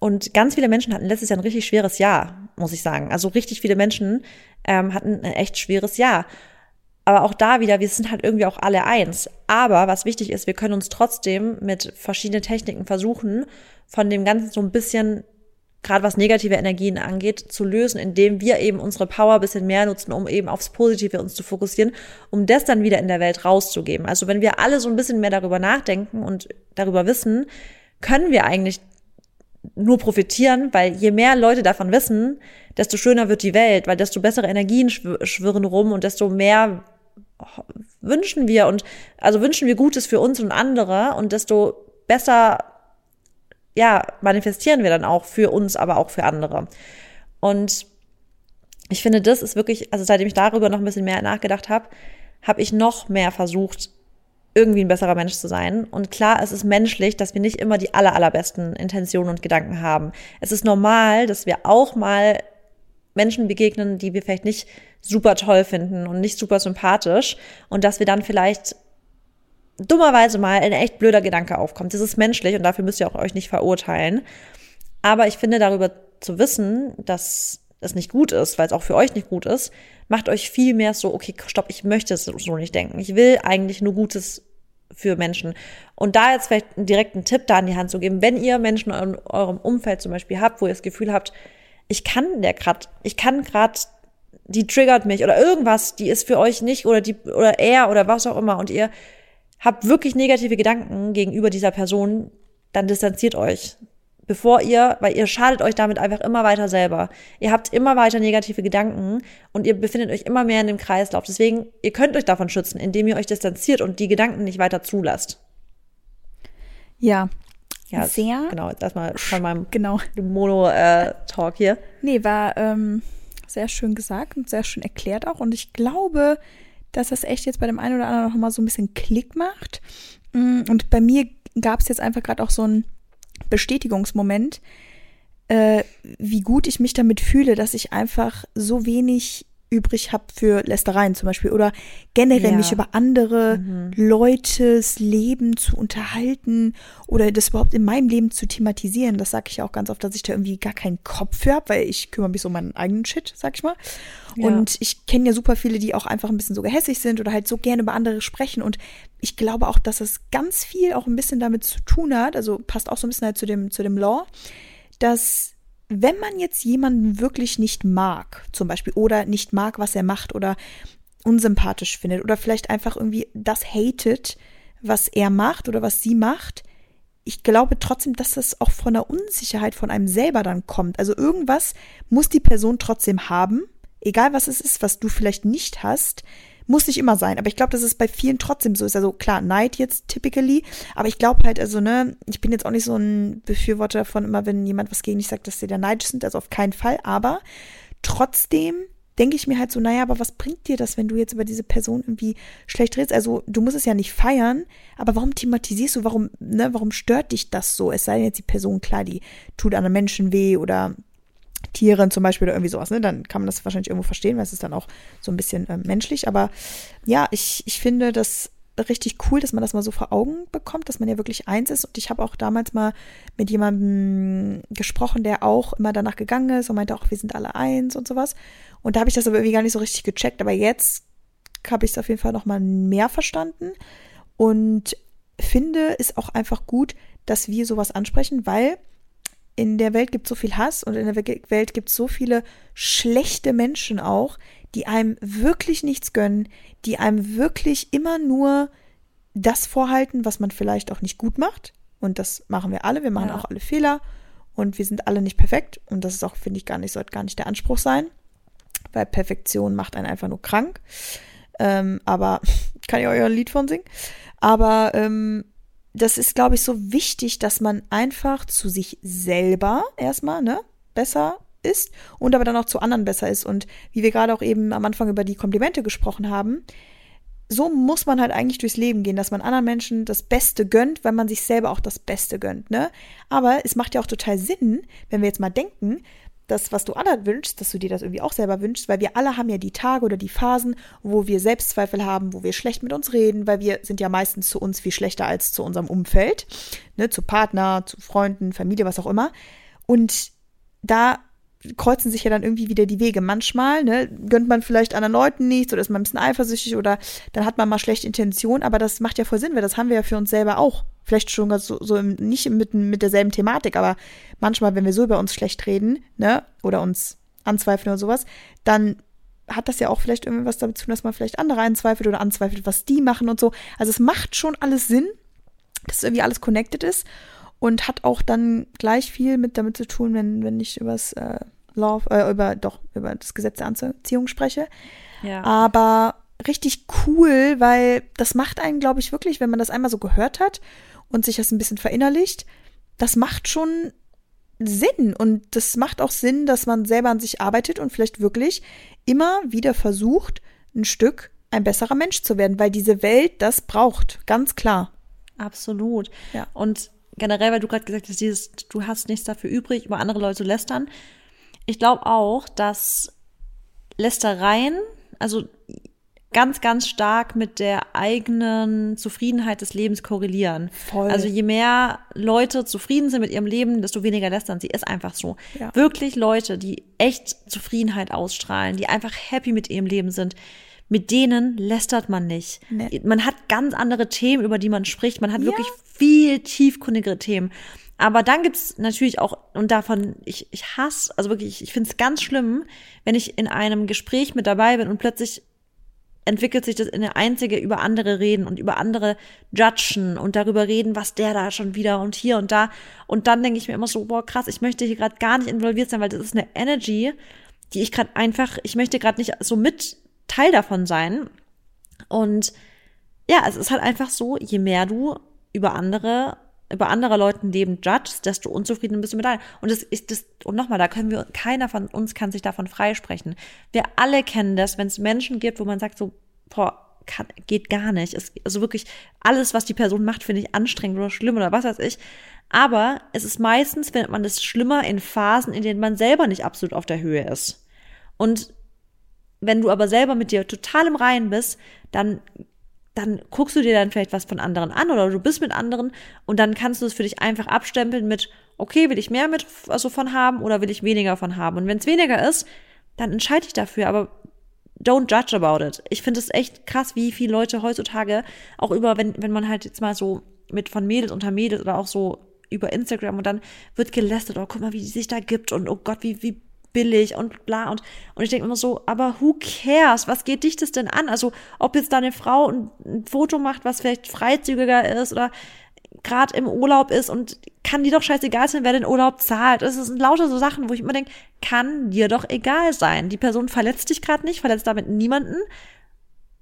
Und ganz viele Menschen hatten letztes Jahr ein richtig schweres Jahr, muss ich sagen. Also richtig viele Menschen ähm, hatten ein echt schweres Jahr. Aber auch da wieder, wir sind halt irgendwie auch alle eins. Aber was wichtig ist, wir können uns trotzdem mit verschiedenen Techniken versuchen, von dem Ganzen so ein bisschen, gerade was negative Energien angeht, zu lösen, indem wir eben unsere Power ein bisschen mehr nutzen, um eben aufs Positive uns zu fokussieren, um das dann wieder in der Welt rauszugeben. Also wenn wir alle so ein bisschen mehr darüber nachdenken und darüber wissen, können wir eigentlich nur profitieren, weil je mehr Leute davon wissen, desto schöner wird die Welt, weil desto bessere Energien schwirren rum und desto mehr wünschen wir und also wünschen wir Gutes für uns und andere und desto besser ja manifestieren wir dann auch für uns, aber auch für andere. Und ich finde, das ist wirklich, also seitdem ich darüber noch ein bisschen mehr nachgedacht habe, habe ich noch mehr versucht, irgendwie ein besserer Mensch zu sein. Und klar, es ist menschlich, dass wir nicht immer die aller, allerbesten Intentionen und Gedanken haben. Es ist normal, dass wir auch mal Menschen begegnen, die wir vielleicht nicht super toll finden und nicht super sympathisch und dass wir dann vielleicht dummerweise mal ein echt blöder Gedanke aufkommt. Das ist menschlich und dafür müsst ihr auch euch nicht verurteilen. Aber ich finde, darüber zu wissen, dass es nicht gut ist, weil es auch für euch nicht gut ist, macht euch viel mehr so, okay, stopp, ich möchte es so nicht denken. Ich will eigentlich nur Gutes für Menschen. Und da jetzt vielleicht einen direkten Tipp da an die Hand zu geben, wenn ihr Menschen in eurem Umfeld zum Beispiel habt, wo ihr das Gefühl habt, ich kann der grad, ich kann grad, die triggert mich oder irgendwas, die ist für euch nicht oder die oder er oder was auch immer und ihr habt wirklich negative Gedanken gegenüber dieser Person, dann distanziert euch. Bevor ihr, weil ihr schadet euch damit einfach immer weiter selber. Ihr habt immer weiter negative Gedanken und ihr befindet euch immer mehr in dem Kreislauf. Deswegen, ihr könnt euch davon schützen, indem ihr euch distanziert und die Gedanken nicht weiter zulasst. Ja, ja, sehr. Genau, jetzt erstmal von meinem genau. Mono-Talk äh, hier. Nee, war ähm, sehr schön gesagt und sehr schön erklärt auch. Und ich glaube, dass das echt jetzt bei dem einen oder anderen noch mal so ein bisschen Klick macht. Mm, und bei mir gab es jetzt einfach gerade auch so einen Bestätigungsmoment. äh, wie gut ich mich damit fühle, dass ich einfach so wenig übrig habe für Lästereien zum Beispiel oder generell ja. mich über andere mhm. Leute's Leben zu unterhalten oder das überhaupt in meinem Leben zu thematisieren. Das sage ich auch ganz oft, dass ich da irgendwie gar keinen Kopf für habe, weil ich kümmere mich so um meinen eigenen Shit, sag ich mal. Ja. Und ich kenne ja super viele, die auch einfach ein bisschen so gehässig sind oder halt so gerne über andere sprechen. Und ich glaube auch, dass es ganz viel auch ein bisschen damit zu tun hat, also passt auch so ein bisschen halt zu dem, zu dem Law, dass wenn man jetzt jemanden wirklich nicht mag, zum Beispiel, oder nicht mag, was er macht, oder unsympathisch findet, oder vielleicht einfach irgendwie das hatet, was er macht oder was sie macht, ich glaube trotzdem, dass das auch von der Unsicherheit von einem selber dann kommt. Also irgendwas muss die Person trotzdem haben, egal was es ist, was du vielleicht nicht hast, muss nicht immer sein, aber ich glaube, dass es bei vielen trotzdem so ist. Also klar, Neid jetzt typically, aber ich glaube halt, also, ne, ich bin jetzt auch nicht so ein Befürworter davon, immer wenn jemand was gegen dich sagt, dass sie da neidisch sind, also auf keinen Fall, aber trotzdem denke ich mir halt so, naja, aber was bringt dir das, wenn du jetzt über diese Person irgendwie schlecht redest? Also du musst es ja nicht feiern, aber warum thematisierst du, warum, ne, warum stört dich das so? Es sei denn jetzt die Person, klar, die tut anderen Menschen weh oder Tieren zum Beispiel oder irgendwie sowas, ne? Dann kann man das wahrscheinlich irgendwo verstehen, weil es ist dann auch so ein bisschen äh, menschlich. Aber ja, ich, ich finde das richtig cool, dass man das mal so vor Augen bekommt, dass man ja wirklich eins ist. Und ich habe auch damals mal mit jemandem gesprochen, der auch immer danach gegangen ist und meinte auch, wir sind alle eins und sowas. Und da habe ich das aber irgendwie gar nicht so richtig gecheckt. Aber jetzt habe ich es auf jeden Fall noch mal mehr verstanden und finde es auch einfach gut, dass wir sowas ansprechen, weil in der Welt gibt es so viel Hass und in der Welt gibt es so viele schlechte Menschen auch, die einem wirklich nichts gönnen, die einem wirklich immer nur das vorhalten, was man vielleicht auch nicht gut macht. Und das machen wir alle. Wir machen ja. auch alle Fehler und wir sind alle nicht perfekt. Und das ist auch, finde ich, gar nicht, sollte gar nicht der Anspruch sein, weil Perfektion macht einen einfach nur krank. Ähm, aber kann ich euch ein Lied von singen? Aber ähm, das ist, glaube ich, so wichtig, dass man einfach zu sich selber erstmal, ne, besser ist und aber dann auch zu anderen besser ist. Und wie wir gerade auch eben am Anfang über die Komplimente gesprochen haben, so muss man halt eigentlich durchs Leben gehen, dass man anderen Menschen das Beste gönnt, weil man sich selber auch das Beste gönnt, ne? Aber es macht ja auch total Sinn, wenn wir jetzt mal denken, das, was du anderen wünschst, dass du dir das irgendwie auch selber wünschst, weil wir alle haben ja die Tage oder die Phasen, wo wir Selbstzweifel haben, wo wir schlecht mit uns reden, weil wir sind ja meistens zu uns viel schlechter als zu unserem Umfeld, ne, zu Partner, zu Freunden, Familie, was auch immer. Und da kreuzen sich ja dann irgendwie wieder die Wege. Manchmal ne, gönnt man vielleicht anderen Leuten nichts oder ist man ein bisschen eifersüchtig oder dann hat man mal schlechte Intention, aber das macht ja voll Sinn, weil das haben wir ja für uns selber auch. Vielleicht schon so, so im, nicht mit, mit derselben Thematik, aber manchmal, wenn wir so über uns schlecht reden, ne, oder uns anzweifeln oder sowas, dann hat das ja auch vielleicht irgendwas damit zu tun, dass man vielleicht andere anzweifelt oder anzweifelt, was die machen und so. Also es macht schon alles Sinn, dass irgendwie alles connected ist und hat auch dann gleich viel mit damit zu tun, wenn, wenn ich übers äh, Law, äh, über, doch, über das Gesetz der Anziehung spreche. Ja. Aber richtig cool, weil das macht einen, glaube ich, wirklich, wenn man das einmal so gehört hat und sich das ein bisschen verinnerlicht, das macht schon Sinn. Und das macht auch Sinn, dass man selber an sich arbeitet und vielleicht wirklich immer wieder versucht, ein Stück ein besserer Mensch zu werden, weil diese Welt das braucht, ganz klar. Absolut. Ja. Und generell, weil du gerade gesagt hast, dieses, du hast nichts dafür übrig, über andere Leute zu lästern, ich glaube auch, dass Lästereien, also ganz, ganz stark mit der eigenen Zufriedenheit des Lebens korrelieren. Voll. Also je mehr Leute zufrieden sind mit ihrem Leben, desto weniger lästern sie. Ist einfach so. Ja. Wirklich Leute, die echt Zufriedenheit ausstrahlen, die einfach happy mit ihrem Leben sind, mit denen lästert man nicht. Nee. Man hat ganz andere Themen, über die man spricht. Man hat ja. wirklich viel tiefkundigere Themen. Aber dann gibt's natürlich auch, und davon, ich, ich hasse, also wirklich, ich finde es ganz schlimm, wenn ich in einem Gespräch mit dabei bin und plötzlich entwickelt sich das in eine einzige über andere reden und über andere judgen und darüber reden, was der da schon wieder und hier und da. Und dann denke ich mir immer so, boah, krass, ich möchte hier gerade gar nicht involviert sein, weil das ist eine Energy, die ich gerade einfach, ich möchte gerade nicht so mit Teil davon sein. Und ja, es ist halt einfach so, je mehr du über andere über andere Leuten Leben judgst, desto unzufrieden bist du mit deinem. Und das ist das, und nochmal, da können wir, keiner von uns kann sich davon freisprechen. Wir alle kennen das, wenn es Menschen gibt, wo man sagt so, boah, kann, geht gar nicht. Es, also wirklich, alles, was die Person macht, finde ich anstrengend oder schlimm oder was weiß ich. Aber es ist meistens, findet man das schlimmer in Phasen, in denen man selber nicht absolut auf der Höhe ist. Und wenn du aber selber mit dir total im Reinen bist, dann dann guckst du dir dann vielleicht was von anderen an oder du bist mit anderen und dann kannst du es für dich einfach abstempeln mit, okay, will ich mehr mit also von haben oder will ich weniger von haben? Und wenn es weniger ist, dann entscheide ich dafür, aber don't judge about it. Ich finde es echt krass, wie viele Leute heutzutage auch über, wenn, wenn man halt jetzt mal so mit von Mädels unter Mädels oder auch so über Instagram und dann wird gelästert, oh, guck mal, wie die sich da gibt und oh Gott, wie, wie billig und bla und, und ich denke immer so, aber who cares? Was geht dich das denn an? Also, ob jetzt da eine Frau ein, ein Foto macht, was vielleicht freizügiger ist oder gerade im Urlaub ist und kann dir doch scheißegal sein, wer den Urlaub zahlt. Es sind lauter so Sachen, wo ich immer denke, kann dir doch egal sein. Die Person verletzt dich gerade nicht, verletzt damit niemanden.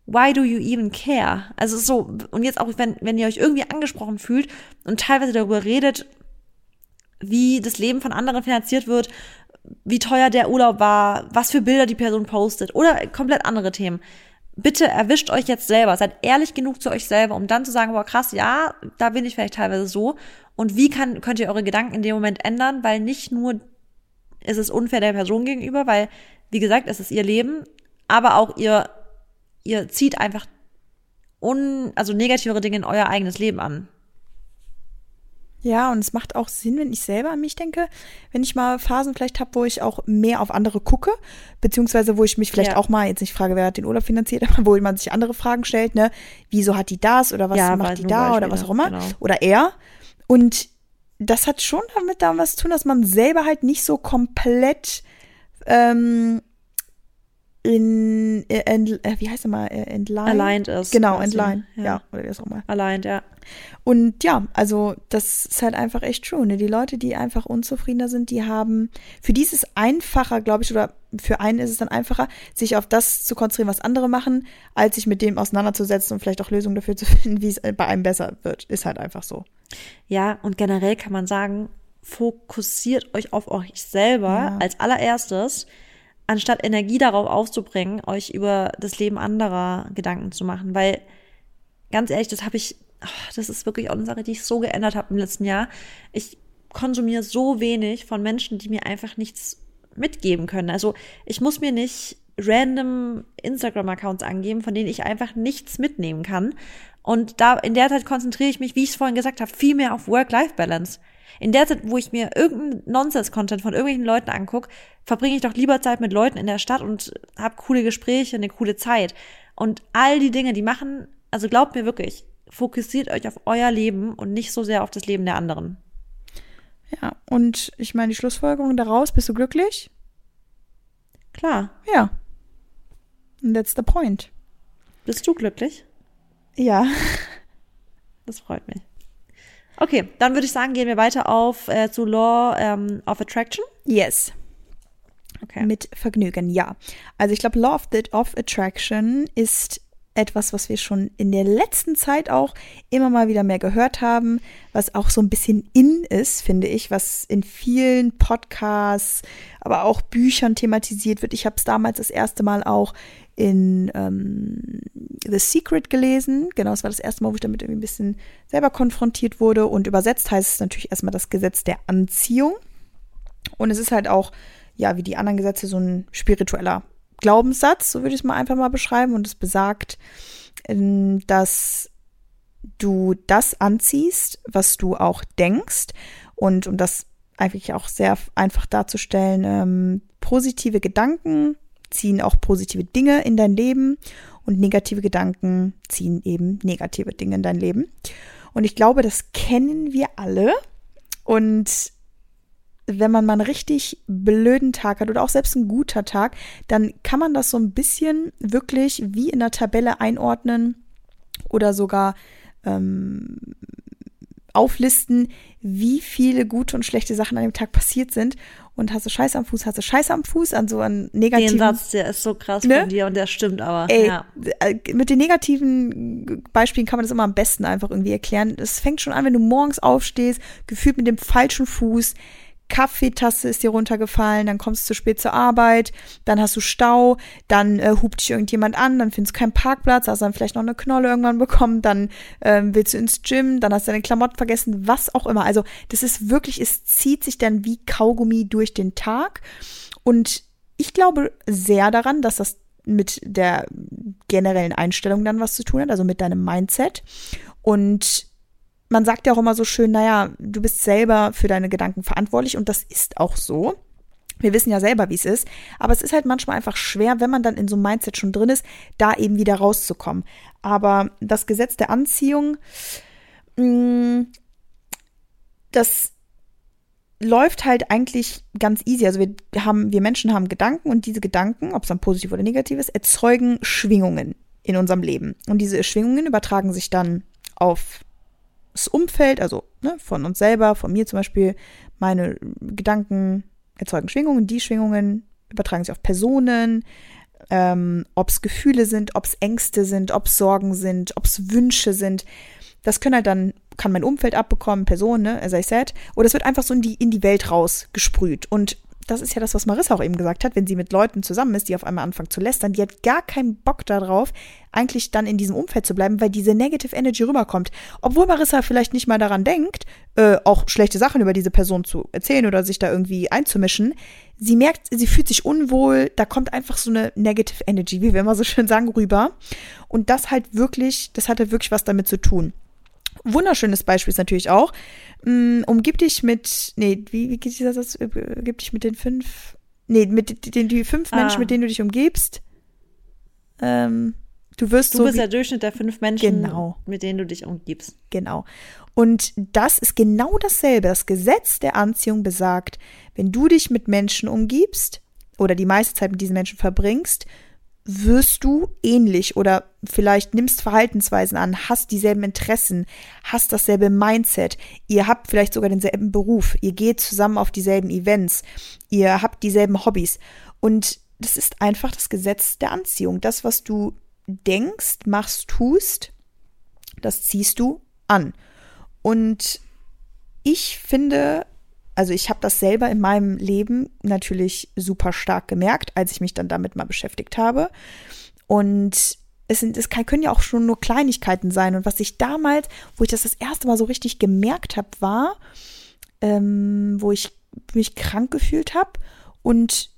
Why do you even care? Also so, und jetzt auch, wenn, wenn ihr euch irgendwie angesprochen fühlt und teilweise darüber redet, wie das Leben von anderen finanziert wird, wie teuer der Urlaub war, was für Bilder die Person postet oder komplett andere Themen. Bitte erwischt euch jetzt selber, seid ehrlich genug zu euch selber, um dann zu sagen, boah, krass, ja, da bin ich vielleicht teilweise so. Und wie kann, könnt ihr eure Gedanken in dem Moment ändern? Weil nicht nur ist es unfair der Person gegenüber, weil, wie gesagt, es ist ihr Leben, aber auch ihr, ihr zieht einfach un, also negativere Dinge in euer eigenes Leben an. Ja, und es macht auch Sinn, wenn ich selber an mich denke, wenn ich mal Phasen vielleicht habe, wo ich auch mehr auf andere gucke, beziehungsweise wo ich mich vielleicht ja. auch mal jetzt nicht frage, wer hat den Urlaub finanziert, aber wo man sich andere Fragen stellt, ne, wieso hat die das oder was ja, macht die da oder was auch immer genau. oder er. Und das hat schon damit da was zu tun, dass man selber halt nicht so komplett ähm, in, in äh, wie heißt er mal, äh, entlined? Aligned ist. Genau, entlined, ja. ja. Oder wie auch immer. Aligned, ja. Und ja, also das ist halt einfach echt true. Ne? Die Leute, die einfach unzufriedener sind, die haben, für die ist es einfacher, glaube ich, oder für einen ist es dann einfacher, sich auf das zu konzentrieren, was andere machen, als sich mit dem auseinanderzusetzen und vielleicht auch Lösungen dafür zu finden, wie es bei einem besser wird. Ist halt einfach so. Ja, und generell kann man sagen, fokussiert euch auf euch selber ja. als allererstes anstatt Energie darauf aufzubringen, euch über das Leben anderer Gedanken zu machen. Weil, ganz ehrlich, das habe ich, oh, das ist wirklich auch eine Sache, die ich so geändert habe im letzten Jahr. Ich konsumiere so wenig von Menschen, die mir einfach nichts mitgeben können. Also ich muss mir nicht random Instagram-Accounts angeben, von denen ich einfach nichts mitnehmen kann. Und da in der Zeit konzentriere ich mich, wie ich es vorhin gesagt habe, viel mehr auf Work-Life-Balance. In der Zeit, wo ich mir irgendeinen Nonsense-Content von irgendwelchen Leuten angucke, verbringe ich doch lieber Zeit mit Leuten in der Stadt und habe coole Gespräche, eine coole Zeit. Und all die Dinge, die machen, also glaubt mir wirklich, fokussiert euch auf euer Leben und nicht so sehr auf das Leben der anderen. Ja, und ich meine, die Schlussfolgerung daraus, bist du glücklich? Klar. Ja. And that's the point. Bist du glücklich? Ja. Das freut mich. Okay, dann würde ich sagen, gehen wir weiter auf äh, zu Law ähm, of Attraction. Yes. Okay. Mit Vergnügen, ja. Also ich glaube, Law of, the, of Attraction ist etwas, was wir schon in der letzten Zeit auch immer mal wieder mehr gehört haben, was auch so ein bisschen in ist, finde ich, was in vielen Podcasts, aber auch Büchern thematisiert wird. Ich habe es damals das erste Mal auch in ähm, The Secret gelesen. Genau, das war das erste Mal, wo ich damit irgendwie ein bisschen selber konfrontiert wurde. Und übersetzt heißt es natürlich erstmal das Gesetz der Anziehung. Und es ist halt auch, ja, wie die anderen Gesetze, so ein spiritueller Glaubenssatz, so würde ich es mal einfach mal beschreiben. Und es besagt, ähm, dass du das anziehst, was du auch denkst. Und um das eigentlich auch sehr einfach darzustellen, ähm, positive Gedanken ziehen auch positive Dinge in dein Leben und negative Gedanken ziehen eben negative Dinge in dein Leben. Und ich glaube, das kennen wir alle. Und wenn man mal einen richtig blöden Tag hat oder auch selbst ein guter Tag, dann kann man das so ein bisschen wirklich wie in der Tabelle einordnen oder sogar ähm, auflisten, wie viele gute und schlechte Sachen an dem Tag passiert sind. Und hast du Scheiß am Fuß, hast du Scheiß am Fuß, an so einen negativen. Den Satz, der ist so krass ne? von dir und der stimmt aber. Ey, ja. Äh, mit den negativen Beispielen kann man das immer am besten einfach irgendwie erklären. Es fängt schon an, wenn du morgens aufstehst, gefühlt mit dem falschen Fuß, Kaffeetasse ist dir runtergefallen, dann kommst du zu spät zur Arbeit, dann hast du Stau, dann äh, hupt dich irgendjemand an, dann findest du keinen Parkplatz, hast dann vielleicht noch eine Knolle irgendwann bekommen, dann ähm, willst du ins Gym, dann hast du deine Klamotten vergessen, was auch immer. Also das ist wirklich, es zieht sich dann wie Kaugummi durch den Tag und ich glaube sehr daran, dass das mit der generellen Einstellung dann was zu tun hat, also mit deinem Mindset. Und man sagt ja auch immer so schön, naja, du bist selber für deine Gedanken verantwortlich und das ist auch so. Wir wissen ja selber, wie es ist, aber es ist halt manchmal einfach schwer, wenn man dann in so einem Mindset schon drin ist, da eben wieder rauszukommen. Aber das Gesetz der Anziehung, mm, das läuft halt eigentlich ganz easy. Also wir haben, wir Menschen haben Gedanken und diese Gedanken, ob es dann positiv oder negativ ist, erzeugen Schwingungen in unserem Leben. Und diese Schwingungen übertragen sich dann auf Umfeld, also ne, von uns selber, von mir zum Beispiel, meine Gedanken erzeugen Schwingungen, die Schwingungen übertragen sich auf Personen, ähm, ob es Gefühle sind, ob es Ängste sind, ob es Sorgen sind, ob es Wünsche sind. Das können halt dann, kann mein Umfeld abbekommen, Personen, ne, as I said, oder es wird einfach so in die, in die Welt rausgesprüht. Und das ist ja das, was Marissa auch eben gesagt hat, wenn sie mit Leuten zusammen ist, die auf einmal anfangen zu lästern, die hat gar keinen Bock darauf, eigentlich dann in diesem Umfeld zu bleiben, weil diese Negative Energy rüberkommt. Obwohl Marissa vielleicht nicht mal daran denkt, äh, auch schlechte Sachen über diese Person zu erzählen oder sich da irgendwie einzumischen. Sie merkt, sie fühlt sich unwohl, da kommt einfach so eine Negative Energy, wie wir immer so schön sagen, rüber. Und das halt wirklich, das hat halt wirklich was damit zu tun. Wunderschönes Beispiel ist natürlich auch, mm, umgib dich mit, nee, wie, wie geht dieser Satz, umgib dich mit den fünf, nee, mit den die fünf ah. Menschen, mit denen du dich umgibst. Ähm, du wirst du so. Du bist der Durchschnitt der fünf Menschen, genau. mit denen du dich umgibst. Genau. Und das ist genau dasselbe. Das Gesetz der Anziehung besagt, wenn du dich mit Menschen umgibst oder die meiste Zeit mit diesen Menschen verbringst, wirst du ähnlich oder vielleicht nimmst Verhaltensweisen an, hast dieselben Interessen, hast dasselbe Mindset, ihr habt vielleicht sogar denselben Beruf, ihr geht zusammen auf dieselben Events, ihr habt dieselben Hobbys und das ist einfach das Gesetz der Anziehung. Das, was du denkst, machst, tust, das ziehst du an. Und ich finde, also ich habe das selber in meinem Leben natürlich super stark gemerkt, als ich mich dann damit mal beschäftigt habe. Und es, sind, es kann, können ja auch schon nur Kleinigkeiten sein. Und was ich damals, wo ich das das erste Mal so richtig gemerkt habe, war, ähm, wo ich mich krank gefühlt habe und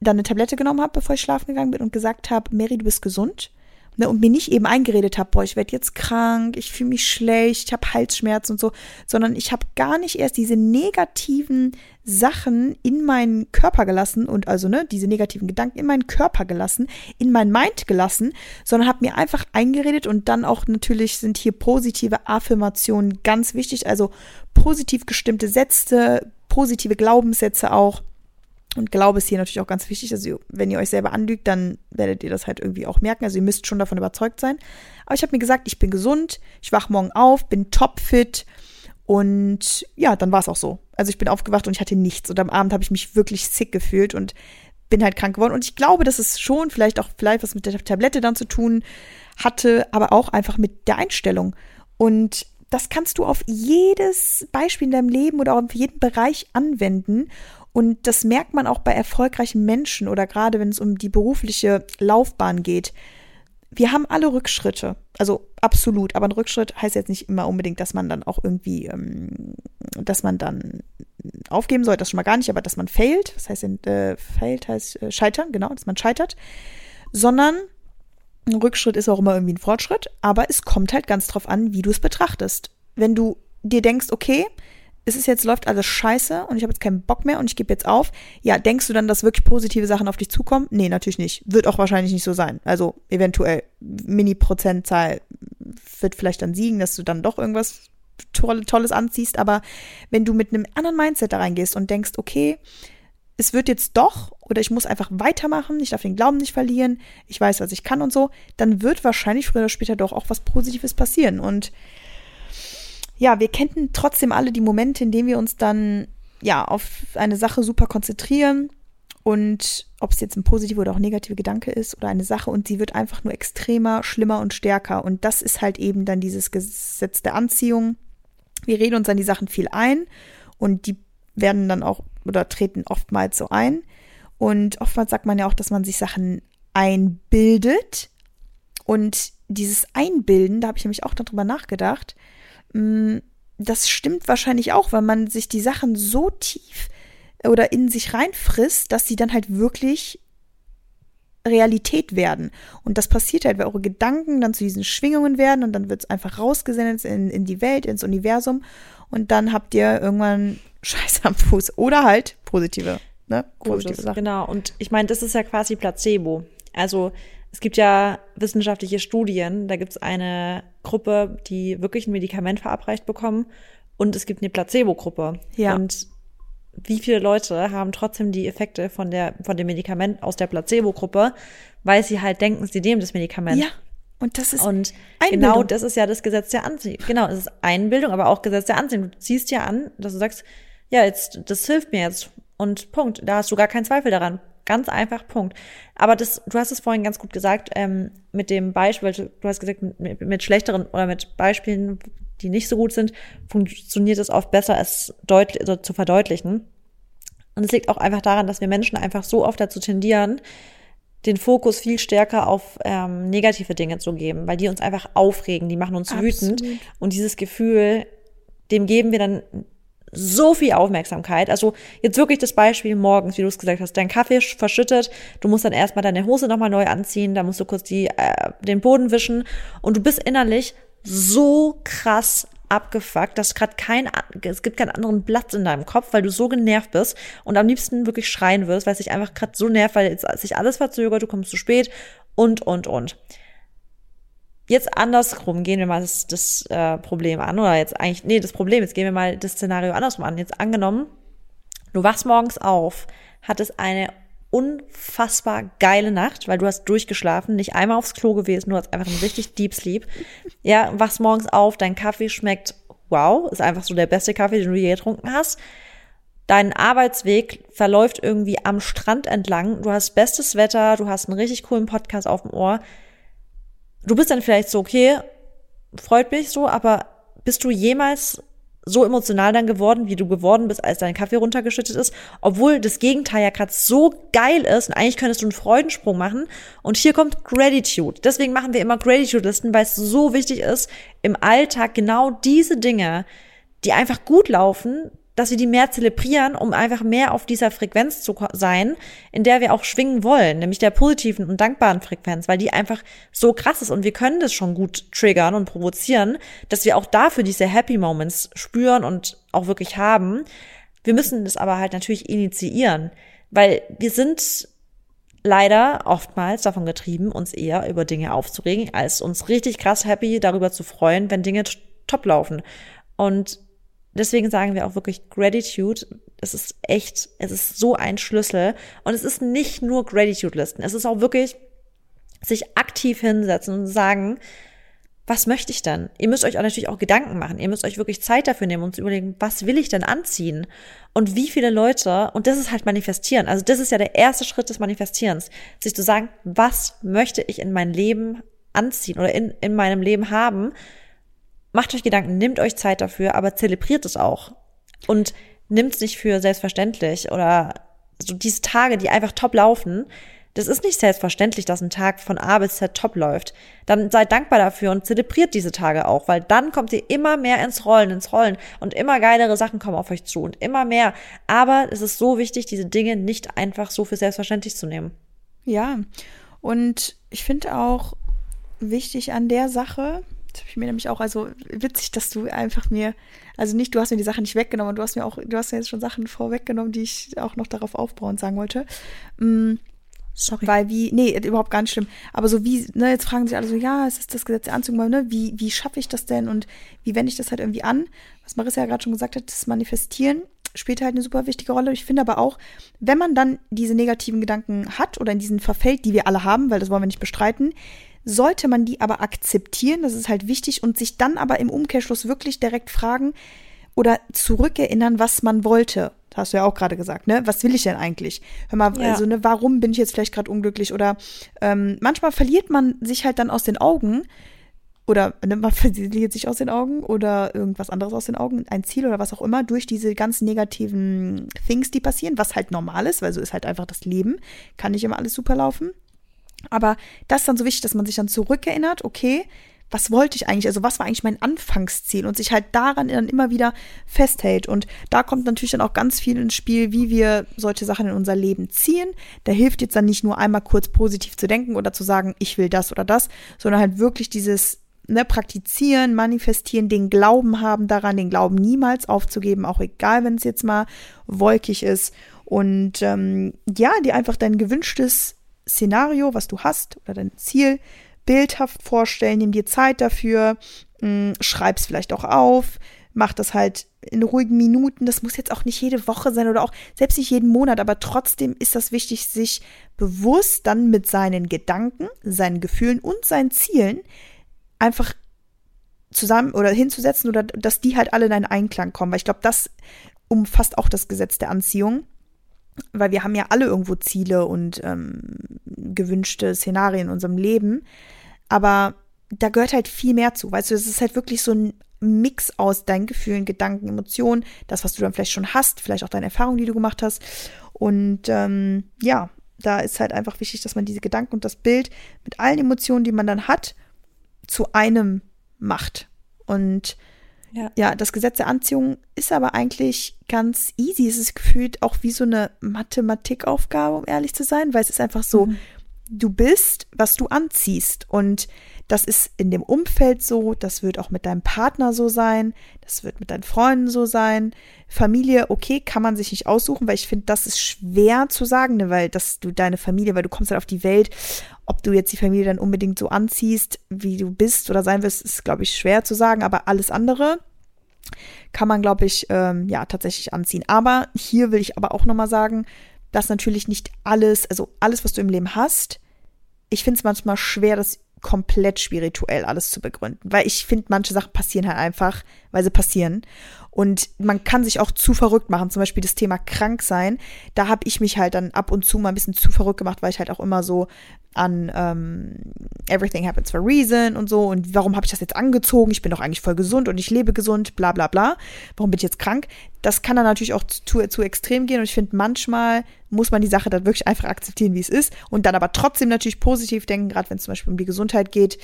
dann eine Tablette genommen habe, bevor ich schlafen gegangen bin und gesagt habe, Mary, du bist gesund. Ne, und mir nicht eben eingeredet habe, boah, ich werde jetzt krank, ich fühle mich schlecht, ich habe Halsschmerzen und so, sondern ich habe gar nicht erst diese negativen Sachen in meinen Körper gelassen und also ne, diese negativen Gedanken in meinen Körper gelassen, in mein Mind gelassen, sondern habe mir einfach eingeredet und dann auch natürlich sind hier positive Affirmationen ganz wichtig, also positiv gestimmte Sätze, positive Glaubenssätze auch und Glaube ist hier natürlich auch ganz wichtig. Also, wenn ihr euch selber anlügt, dann werdet ihr das halt irgendwie auch merken. Also, ihr müsst schon davon überzeugt sein. Aber ich habe mir gesagt, ich bin gesund, ich wach morgen auf, bin topfit. Und ja, dann war es auch so. Also, ich bin aufgewacht und ich hatte nichts. Und am Abend habe ich mich wirklich sick gefühlt und bin halt krank geworden. Und ich glaube, dass es schon vielleicht auch vielleicht was mit der Tablette dann zu tun hatte, aber auch einfach mit der Einstellung. Und das kannst du auf jedes Beispiel in deinem Leben oder auf jeden Bereich anwenden. Und das merkt man auch bei erfolgreichen Menschen oder gerade wenn es um die berufliche Laufbahn geht. Wir haben alle Rückschritte, also absolut, aber ein Rückschritt heißt jetzt nicht immer unbedingt, dass man dann auch irgendwie, ähm, dass man dann aufgeben soll, das schon mal gar nicht, aber dass man failt, das heißt, äh, failt heißt äh, scheitern, genau, dass man scheitert, sondern ein Rückschritt ist auch immer irgendwie ein Fortschritt, aber es kommt halt ganz drauf an, wie du es betrachtest. Wenn du dir denkst, okay, es ist jetzt, läuft alles scheiße und ich habe jetzt keinen Bock mehr und ich gebe jetzt auf. Ja, denkst du dann, dass wirklich positive Sachen auf dich zukommen? Nee, natürlich nicht. Wird auch wahrscheinlich nicht so sein. Also eventuell Mini-Prozentzahl wird vielleicht dann siegen, dass du dann doch irgendwas Tolles anziehst. Aber wenn du mit einem anderen Mindset da reingehst und denkst, okay, es wird jetzt doch oder ich muss einfach weitermachen, ich darf den Glauben nicht verlieren, ich weiß, was ich kann und so, dann wird wahrscheinlich früher oder später doch auch was Positives passieren. Und ja, wir kennen trotzdem alle die Momente, in denen wir uns dann ja auf eine Sache super konzentrieren und ob es jetzt ein positiver oder auch negativer Gedanke ist oder eine Sache und sie wird einfach nur extremer, schlimmer und stärker und das ist halt eben dann dieses Gesetz der Anziehung. Wir reden uns an die Sachen viel ein und die werden dann auch oder treten oftmals so ein. Und oftmals sagt man ja auch, dass man sich Sachen einbildet. Und dieses Einbilden, da habe ich nämlich auch darüber nachgedacht, das stimmt wahrscheinlich auch, weil man sich die Sachen so tief oder in sich reinfrisst, dass sie dann halt wirklich Realität werden. Und das passiert halt, weil eure Gedanken dann zu diesen Schwingungen werden und dann wird es einfach rausgesendet in, in die Welt, ins Universum. Und dann habt ihr irgendwann Scheiße am Fuß. Oder halt positive, ne? Positive Sachen. Genau. Und ich meine, das ist ja quasi Placebo. Also es gibt ja wissenschaftliche Studien, da gibt es eine Gruppe, die wirklich ein Medikament verabreicht bekommen und es gibt eine Placebo-Gruppe. Ja. Und wie viele Leute haben trotzdem die Effekte von der von dem Medikament aus der Placebo-Gruppe, weil sie halt denken, sie nehmen das Medikament. Ja. Und das ist und Einbildung. genau das ist ja das Gesetz der Anziehung. Genau, es ist Einbildung, aber auch Gesetz der Anziehung. Du ziehst ja an, dass du sagst, ja, jetzt das hilft mir jetzt und Punkt. Da hast du gar keinen Zweifel daran. Ganz einfach, Punkt. Aber das, du hast es vorhin ganz gut gesagt, ähm, mit dem Beispiel, du hast gesagt, mit, mit schlechteren oder mit Beispielen, die nicht so gut sind, funktioniert es oft besser, es deutlich, also zu verdeutlichen. Und es liegt auch einfach daran, dass wir Menschen einfach so oft dazu tendieren, den Fokus viel stärker auf ähm, negative Dinge zu geben, weil die uns einfach aufregen, die machen uns Absolut. wütend. Und dieses Gefühl, dem geben wir dann so viel Aufmerksamkeit. Also jetzt wirklich das Beispiel morgens, wie du es gesagt hast, dein Kaffee verschüttet, du musst dann erstmal deine Hose nochmal neu anziehen, da musst du kurz die, äh, den Boden wischen und du bist innerlich so krass abgefuckt, dass gerade kein, es gibt keinen anderen Platz in deinem Kopf, weil du so genervt bist und am liebsten wirklich schreien wirst, weil es dich einfach gerade so nervt, weil jetzt sich alles verzögert, du kommst zu spät und, und, und. Jetzt andersrum gehen wir mal das, das äh, Problem an, oder jetzt eigentlich, nee, das Problem, jetzt gehen wir mal das Szenario andersrum an. Jetzt angenommen, du wachst morgens auf, hattest eine unfassbar geile Nacht, weil du hast durchgeschlafen, nicht einmal aufs Klo gewesen, du hast einfach einen richtig Deep Sleep. Ja, wachst morgens auf, dein Kaffee schmeckt wow, ist einfach so der beste Kaffee, den du je getrunken hast. Dein Arbeitsweg verläuft irgendwie am Strand entlang, du hast bestes Wetter, du hast einen richtig coolen Podcast auf dem Ohr du bist dann vielleicht so, okay, freut mich so, aber bist du jemals so emotional dann geworden, wie du geworden bist, als dein Kaffee runtergeschüttet ist, obwohl das Gegenteil ja gerade so geil ist und eigentlich könntest du einen Freudensprung machen. Und hier kommt Gratitude. Deswegen machen wir immer Gratitude-Listen, weil es so wichtig ist, im Alltag genau diese Dinge, die einfach gut laufen, dass wir die mehr zelebrieren, um einfach mehr auf dieser Frequenz zu sein, in der wir auch schwingen wollen, nämlich der positiven und dankbaren Frequenz, weil die einfach so krass ist und wir können das schon gut triggern und provozieren, dass wir auch dafür diese Happy Moments spüren und auch wirklich haben. Wir müssen das aber halt natürlich initiieren, weil wir sind leider oftmals davon getrieben, uns eher über Dinge aufzuregen, als uns richtig krass happy darüber zu freuen, wenn Dinge top laufen. Und deswegen sagen wir auch wirklich Gratitude. Es ist echt, es ist so ein Schlüssel. Und es ist nicht nur Gratitude-Listen. Es ist auch wirklich sich aktiv hinsetzen und sagen, was möchte ich denn? Ihr müsst euch auch natürlich auch Gedanken machen. Ihr müsst euch wirklich Zeit dafür nehmen und zu überlegen, was will ich denn anziehen? Und wie viele Leute, und das ist halt manifestieren. Also das ist ja der erste Schritt des Manifestierens. Sich zu sagen, was möchte ich in mein Leben anziehen oder in, in meinem Leben haben? Macht euch Gedanken, nehmt euch Zeit dafür, aber zelebriert es auch. Und nimmt es nicht für selbstverständlich oder so diese Tage, die einfach top laufen. Das ist nicht selbstverständlich, dass ein Tag von A bis Z top läuft. Dann seid dankbar dafür und zelebriert diese Tage auch, weil dann kommt ihr immer mehr ins Rollen, ins Rollen und immer geilere Sachen kommen auf euch zu und immer mehr. Aber es ist so wichtig, diese Dinge nicht einfach so für selbstverständlich zu nehmen. Ja, und ich finde auch wichtig an der Sache, das habe ich mir nämlich auch, also witzig, dass du einfach mir, also nicht, du hast mir die Sachen nicht weggenommen, du hast mir auch, du hast mir jetzt schon Sachen vorweggenommen, die ich auch noch darauf aufbauen sagen wollte. Mm, Sorry. Weil wie, nee, überhaupt gar nicht schlimm. Aber so wie, ne, jetzt fragen sich alle so, ja, es ist das Gesetz der Anziehung, ne, wie, wie schaffe ich das denn und wie wende ich das halt irgendwie an? Was Marissa ja gerade schon gesagt hat, das Manifestieren spielt halt eine super wichtige Rolle. Ich finde aber auch, wenn man dann diese negativen Gedanken hat oder in diesen verfällt, die wir alle haben, weil das wollen wir nicht bestreiten, sollte man die aber akzeptieren, das ist halt wichtig, und sich dann aber im Umkehrschluss wirklich direkt fragen oder zurückerinnern, was man wollte. Das hast du ja auch gerade gesagt, ne? Was will ich denn eigentlich? Hör mal, ja. also, ne, warum bin ich jetzt vielleicht gerade unglücklich? Oder ähm, manchmal verliert man sich halt dann aus den Augen, oder ne, man verliert sich aus den Augen oder irgendwas anderes aus den Augen, ein Ziel oder was auch immer, durch diese ganzen negativen Things, die passieren, was halt normal ist, weil so ist halt einfach das Leben, kann nicht immer alles super laufen. Aber das ist dann so wichtig, dass man sich dann zurückerinnert, okay, was wollte ich eigentlich, also was war eigentlich mein Anfangsziel und sich halt daran dann immer wieder festhält. Und da kommt natürlich dann auch ganz viel ins Spiel, wie wir solche Sachen in unser Leben ziehen. Da hilft jetzt dann nicht nur einmal kurz positiv zu denken oder zu sagen, ich will das oder das, sondern halt wirklich dieses ne, praktizieren, manifestieren, den Glauben haben daran, den Glauben niemals aufzugeben, auch egal, wenn es jetzt mal wolkig ist. Und ähm, ja, dir einfach dein gewünschtes Szenario, was du hast oder dein Ziel bildhaft vorstellen, nimm dir Zeit dafür, mh, mm, schreib's vielleicht auch auf, mach das halt in ruhigen Minuten. Das muss jetzt auch nicht jede Woche sein oder auch selbst nicht jeden Monat, aber trotzdem ist das wichtig, sich bewusst dann mit seinen Gedanken, seinen Gefühlen und seinen Zielen einfach zusammen oder hinzusetzen oder dass die halt alle in einen Einklang kommen, weil ich glaube, das umfasst auch das Gesetz der Anziehung weil wir haben ja alle irgendwo Ziele und ähm, gewünschte Szenarien in unserem Leben. Aber da gehört halt viel mehr zu. Weißt du, es ist halt wirklich so ein Mix aus deinen Gefühlen, Gedanken, Emotionen, das, was du dann vielleicht schon hast, vielleicht auch deine Erfahrungen, die du gemacht hast. Und ähm, ja, da ist halt einfach wichtig, dass man diese Gedanken und das Bild mit allen Emotionen, die man dann hat, zu einem macht. Und ja. ja, das Gesetz der Anziehung ist aber eigentlich ganz easy. Es ist gefühlt auch wie so eine Mathematikaufgabe, um ehrlich zu sein, weil es ist einfach so, mhm. du bist, was du anziehst. Und das ist in dem Umfeld so, das wird auch mit deinem Partner so sein, das wird mit deinen Freunden so sein. Familie, okay, kann man sich nicht aussuchen, weil ich finde, das ist schwer zu sagen, ne, weil dass du deine Familie, weil du kommst halt auf die Welt, ob du jetzt die Familie dann unbedingt so anziehst, wie du bist oder sein wirst, ist, glaube ich, schwer zu sagen, aber alles andere kann man, glaube ich, ähm, ja, tatsächlich anziehen. Aber hier will ich aber auch nochmal sagen, dass natürlich nicht alles, also alles, was du im Leben hast, ich finde es manchmal schwer, das komplett spirituell alles zu begründen, weil ich finde, manche Sachen passieren halt einfach, weil sie passieren. Und man kann sich auch zu verrückt machen. Zum Beispiel das Thema krank sein. Da habe ich mich halt dann ab und zu mal ein bisschen zu verrückt gemacht, weil ich halt auch immer so an ähm, Everything happens for a reason und so. Und warum habe ich das jetzt angezogen? Ich bin doch eigentlich voll gesund und ich lebe gesund, bla bla bla. Warum bin ich jetzt krank? Das kann dann natürlich auch zu, zu extrem gehen. Und ich finde, manchmal muss man die Sache dann wirklich einfach akzeptieren, wie es ist. Und dann aber trotzdem natürlich positiv denken, gerade wenn es zum Beispiel um die Gesundheit geht.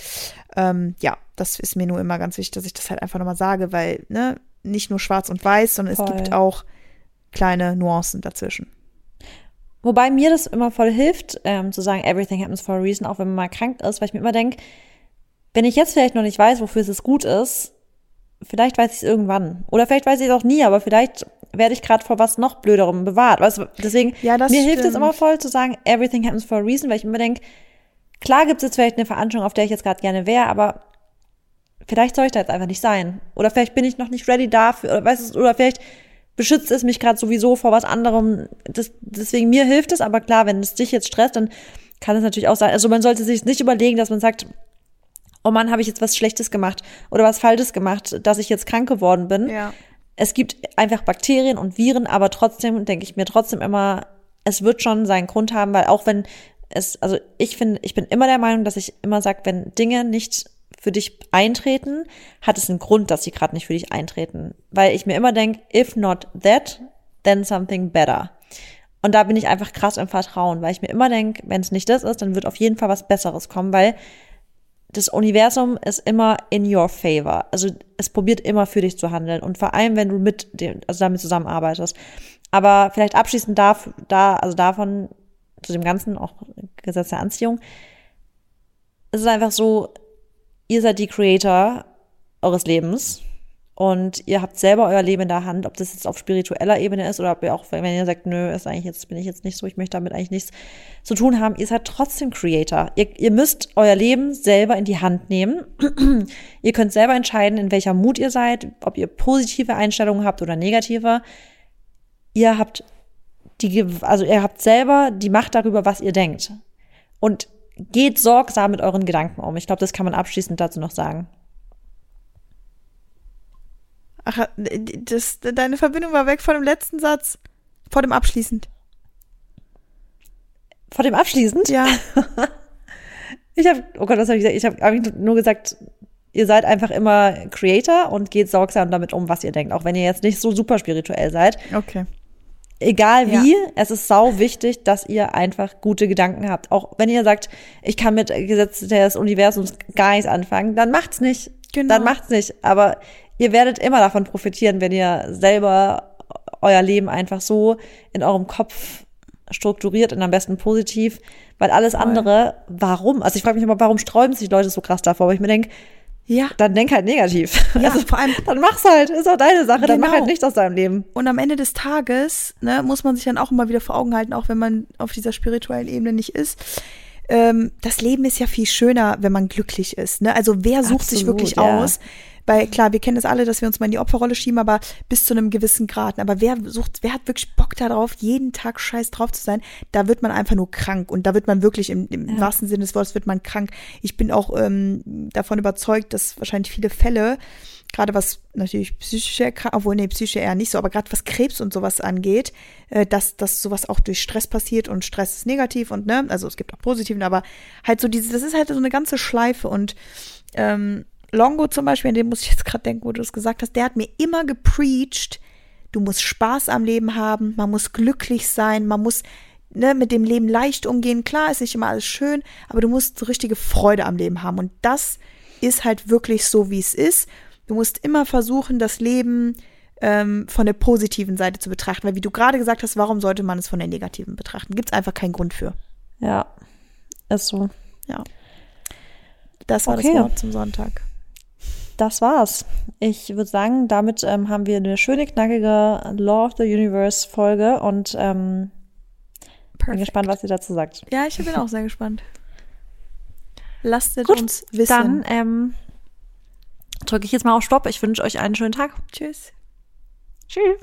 Ähm, ja, das ist mir nur immer ganz wichtig, dass ich das halt einfach nochmal sage, weil, ne, nicht nur schwarz und weiß, sondern voll. es gibt auch kleine Nuancen dazwischen. Wobei mir das immer voll hilft, ähm, zu sagen, everything happens for a reason, auch wenn man mal krank ist, weil ich mir immer denke, wenn ich jetzt vielleicht noch nicht weiß, wofür es gut ist, vielleicht weiß ich es irgendwann. Oder vielleicht weiß ich es auch nie, aber vielleicht werde ich gerade vor was noch Blöderem bewahrt. Weißt du, deswegen, ja, mir stimmt. hilft es immer voll zu sagen, everything happens for a reason, weil ich immer denke, klar gibt es jetzt vielleicht eine Veranstaltung, auf der ich jetzt gerade gerne wäre, aber vielleicht soll ich da jetzt einfach nicht sein. Oder vielleicht bin ich noch nicht ready dafür, oder weißt du, oder vielleicht beschützt es mich gerade sowieso vor was anderem. Das, deswegen mir hilft es, aber klar, wenn es dich jetzt stresst, dann kann es natürlich auch sein. Also man sollte sich nicht überlegen, dass man sagt, oh Mann, habe ich jetzt was Schlechtes gemacht oder was Falsches gemacht, dass ich jetzt krank geworden bin. Ja. Es gibt einfach Bakterien und Viren, aber trotzdem denke ich mir trotzdem immer, es wird schon seinen Grund haben, weil auch wenn es, also ich finde, ich bin immer der Meinung, dass ich immer sage, wenn Dinge nicht für dich eintreten, hat es einen Grund, dass sie gerade nicht für dich eintreten. Weil ich mir immer denke, if not that, then something better. Und da bin ich einfach krass im Vertrauen, weil ich mir immer denke, wenn es nicht das ist, dann wird auf jeden Fall was Besseres kommen, weil das Universum ist immer in your favor. Also es probiert immer für dich zu handeln und vor allem, wenn du mit dem, also damit zusammenarbeitest. Aber vielleicht abschließend da, da, also davon zu dem Ganzen, auch Gesetz der Anziehung, es ist einfach so, ihr seid die Creator eures Lebens und ihr habt selber euer Leben in der Hand, ob das jetzt auf spiritueller Ebene ist oder ob ihr auch, wenn ihr sagt, nö, ist eigentlich jetzt, bin ich jetzt nicht so, ich möchte damit eigentlich nichts zu tun haben, ihr seid trotzdem Creator. Ihr, ihr müsst euer Leben selber in die Hand nehmen. ihr könnt selber entscheiden, in welcher Mut ihr seid, ob ihr positive Einstellungen habt oder negative. Ihr habt die, also ihr habt selber die Macht darüber, was ihr denkt. Und geht sorgsam mit euren Gedanken um. Ich glaube, das kann man abschließend dazu noch sagen. Ach, das, deine Verbindung war weg vor dem letzten Satz. Vor dem abschließend. Vor dem abschließend? Ja. ich habe, oh Gott, was habe ich gesagt? Ich habe hab nur gesagt, ihr seid einfach immer Creator und geht sorgsam damit um, was ihr denkt, auch wenn ihr jetzt nicht so super spirituell seid. Okay. Egal wie, ja. es ist sau wichtig, dass ihr einfach gute Gedanken habt. Auch wenn ihr sagt, ich kann mit Gesetzen des Universums gar nichts anfangen, dann macht's nicht. Genau. Dann macht's nicht. Aber ihr werdet immer davon profitieren, wenn ihr selber euer Leben einfach so in eurem Kopf strukturiert und am besten positiv, weil alles andere, warum? Also ich frage mich immer, warum sträuben sich Leute so krass davor? Aber ich mir denke, ja. Dann denk halt negativ. Ja, also vor allem. Dann mach's halt. Ist auch deine Sache. Genau. Dann mach halt genau. nichts aus deinem Leben. Und am Ende des Tages, ne, muss man sich dann auch immer wieder vor Augen halten, auch wenn man auf dieser spirituellen Ebene nicht ist. Ähm, das Leben ist ja viel schöner, wenn man glücklich ist. Ne? Also wer sucht Absolut, sich wirklich ja. aus, weil klar, wir kennen das alle, dass wir uns mal in die Opferrolle schieben, aber bis zu einem gewissen Grad. Aber wer sucht, wer hat wirklich Bock darauf, jeden Tag scheiß drauf zu sein? Da wird man einfach nur krank und da wird man wirklich im, im ja. wahrsten Sinne des Wortes wird man krank. Ich bin auch ähm, davon überzeugt, dass wahrscheinlich viele Fälle gerade was natürlich psychische Erkrankungen, obwohl nee, psychische eher nicht so, aber gerade was Krebs und sowas angeht, äh, dass, dass sowas auch durch Stress passiert und Stress ist negativ und ne, also es gibt auch positiven, aber halt so diese, das ist halt so eine ganze Schleife und ähm, Longo zum Beispiel, an dem muss ich jetzt gerade denken, wo du es gesagt hast, der hat mir immer gepreacht, du musst Spaß am Leben haben, man muss glücklich sein, man muss ne, mit dem Leben leicht umgehen. Klar ist nicht immer alles schön, aber du musst richtige Freude am Leben haben. Und das ist halt wirklich so, wie es ist. Du musst immer versuchen, das Leben ähm, von der positiven Seite zu betrachten. Weil wie du gerade gesagt hast, warum sollte man es von der negativen betrachten? Gibt es einfach keinen Grund für. Ja, ist so. Ja. Das war okay. das Wort zum Sonntag das war's. Ich würde sagen, damit ähm, haben wir eine schöne, knackige Law of the Universe Folge und ähm, bin gespannt, was ihr dazu sagt. Ja, ich bin auch sehr gespannt. Lasst es uns wissen. Dann ähm, drücke ich jetzt mal auf Stopp. Ich wünsche euch einen schönen Tag. Tschüss. Tschüss.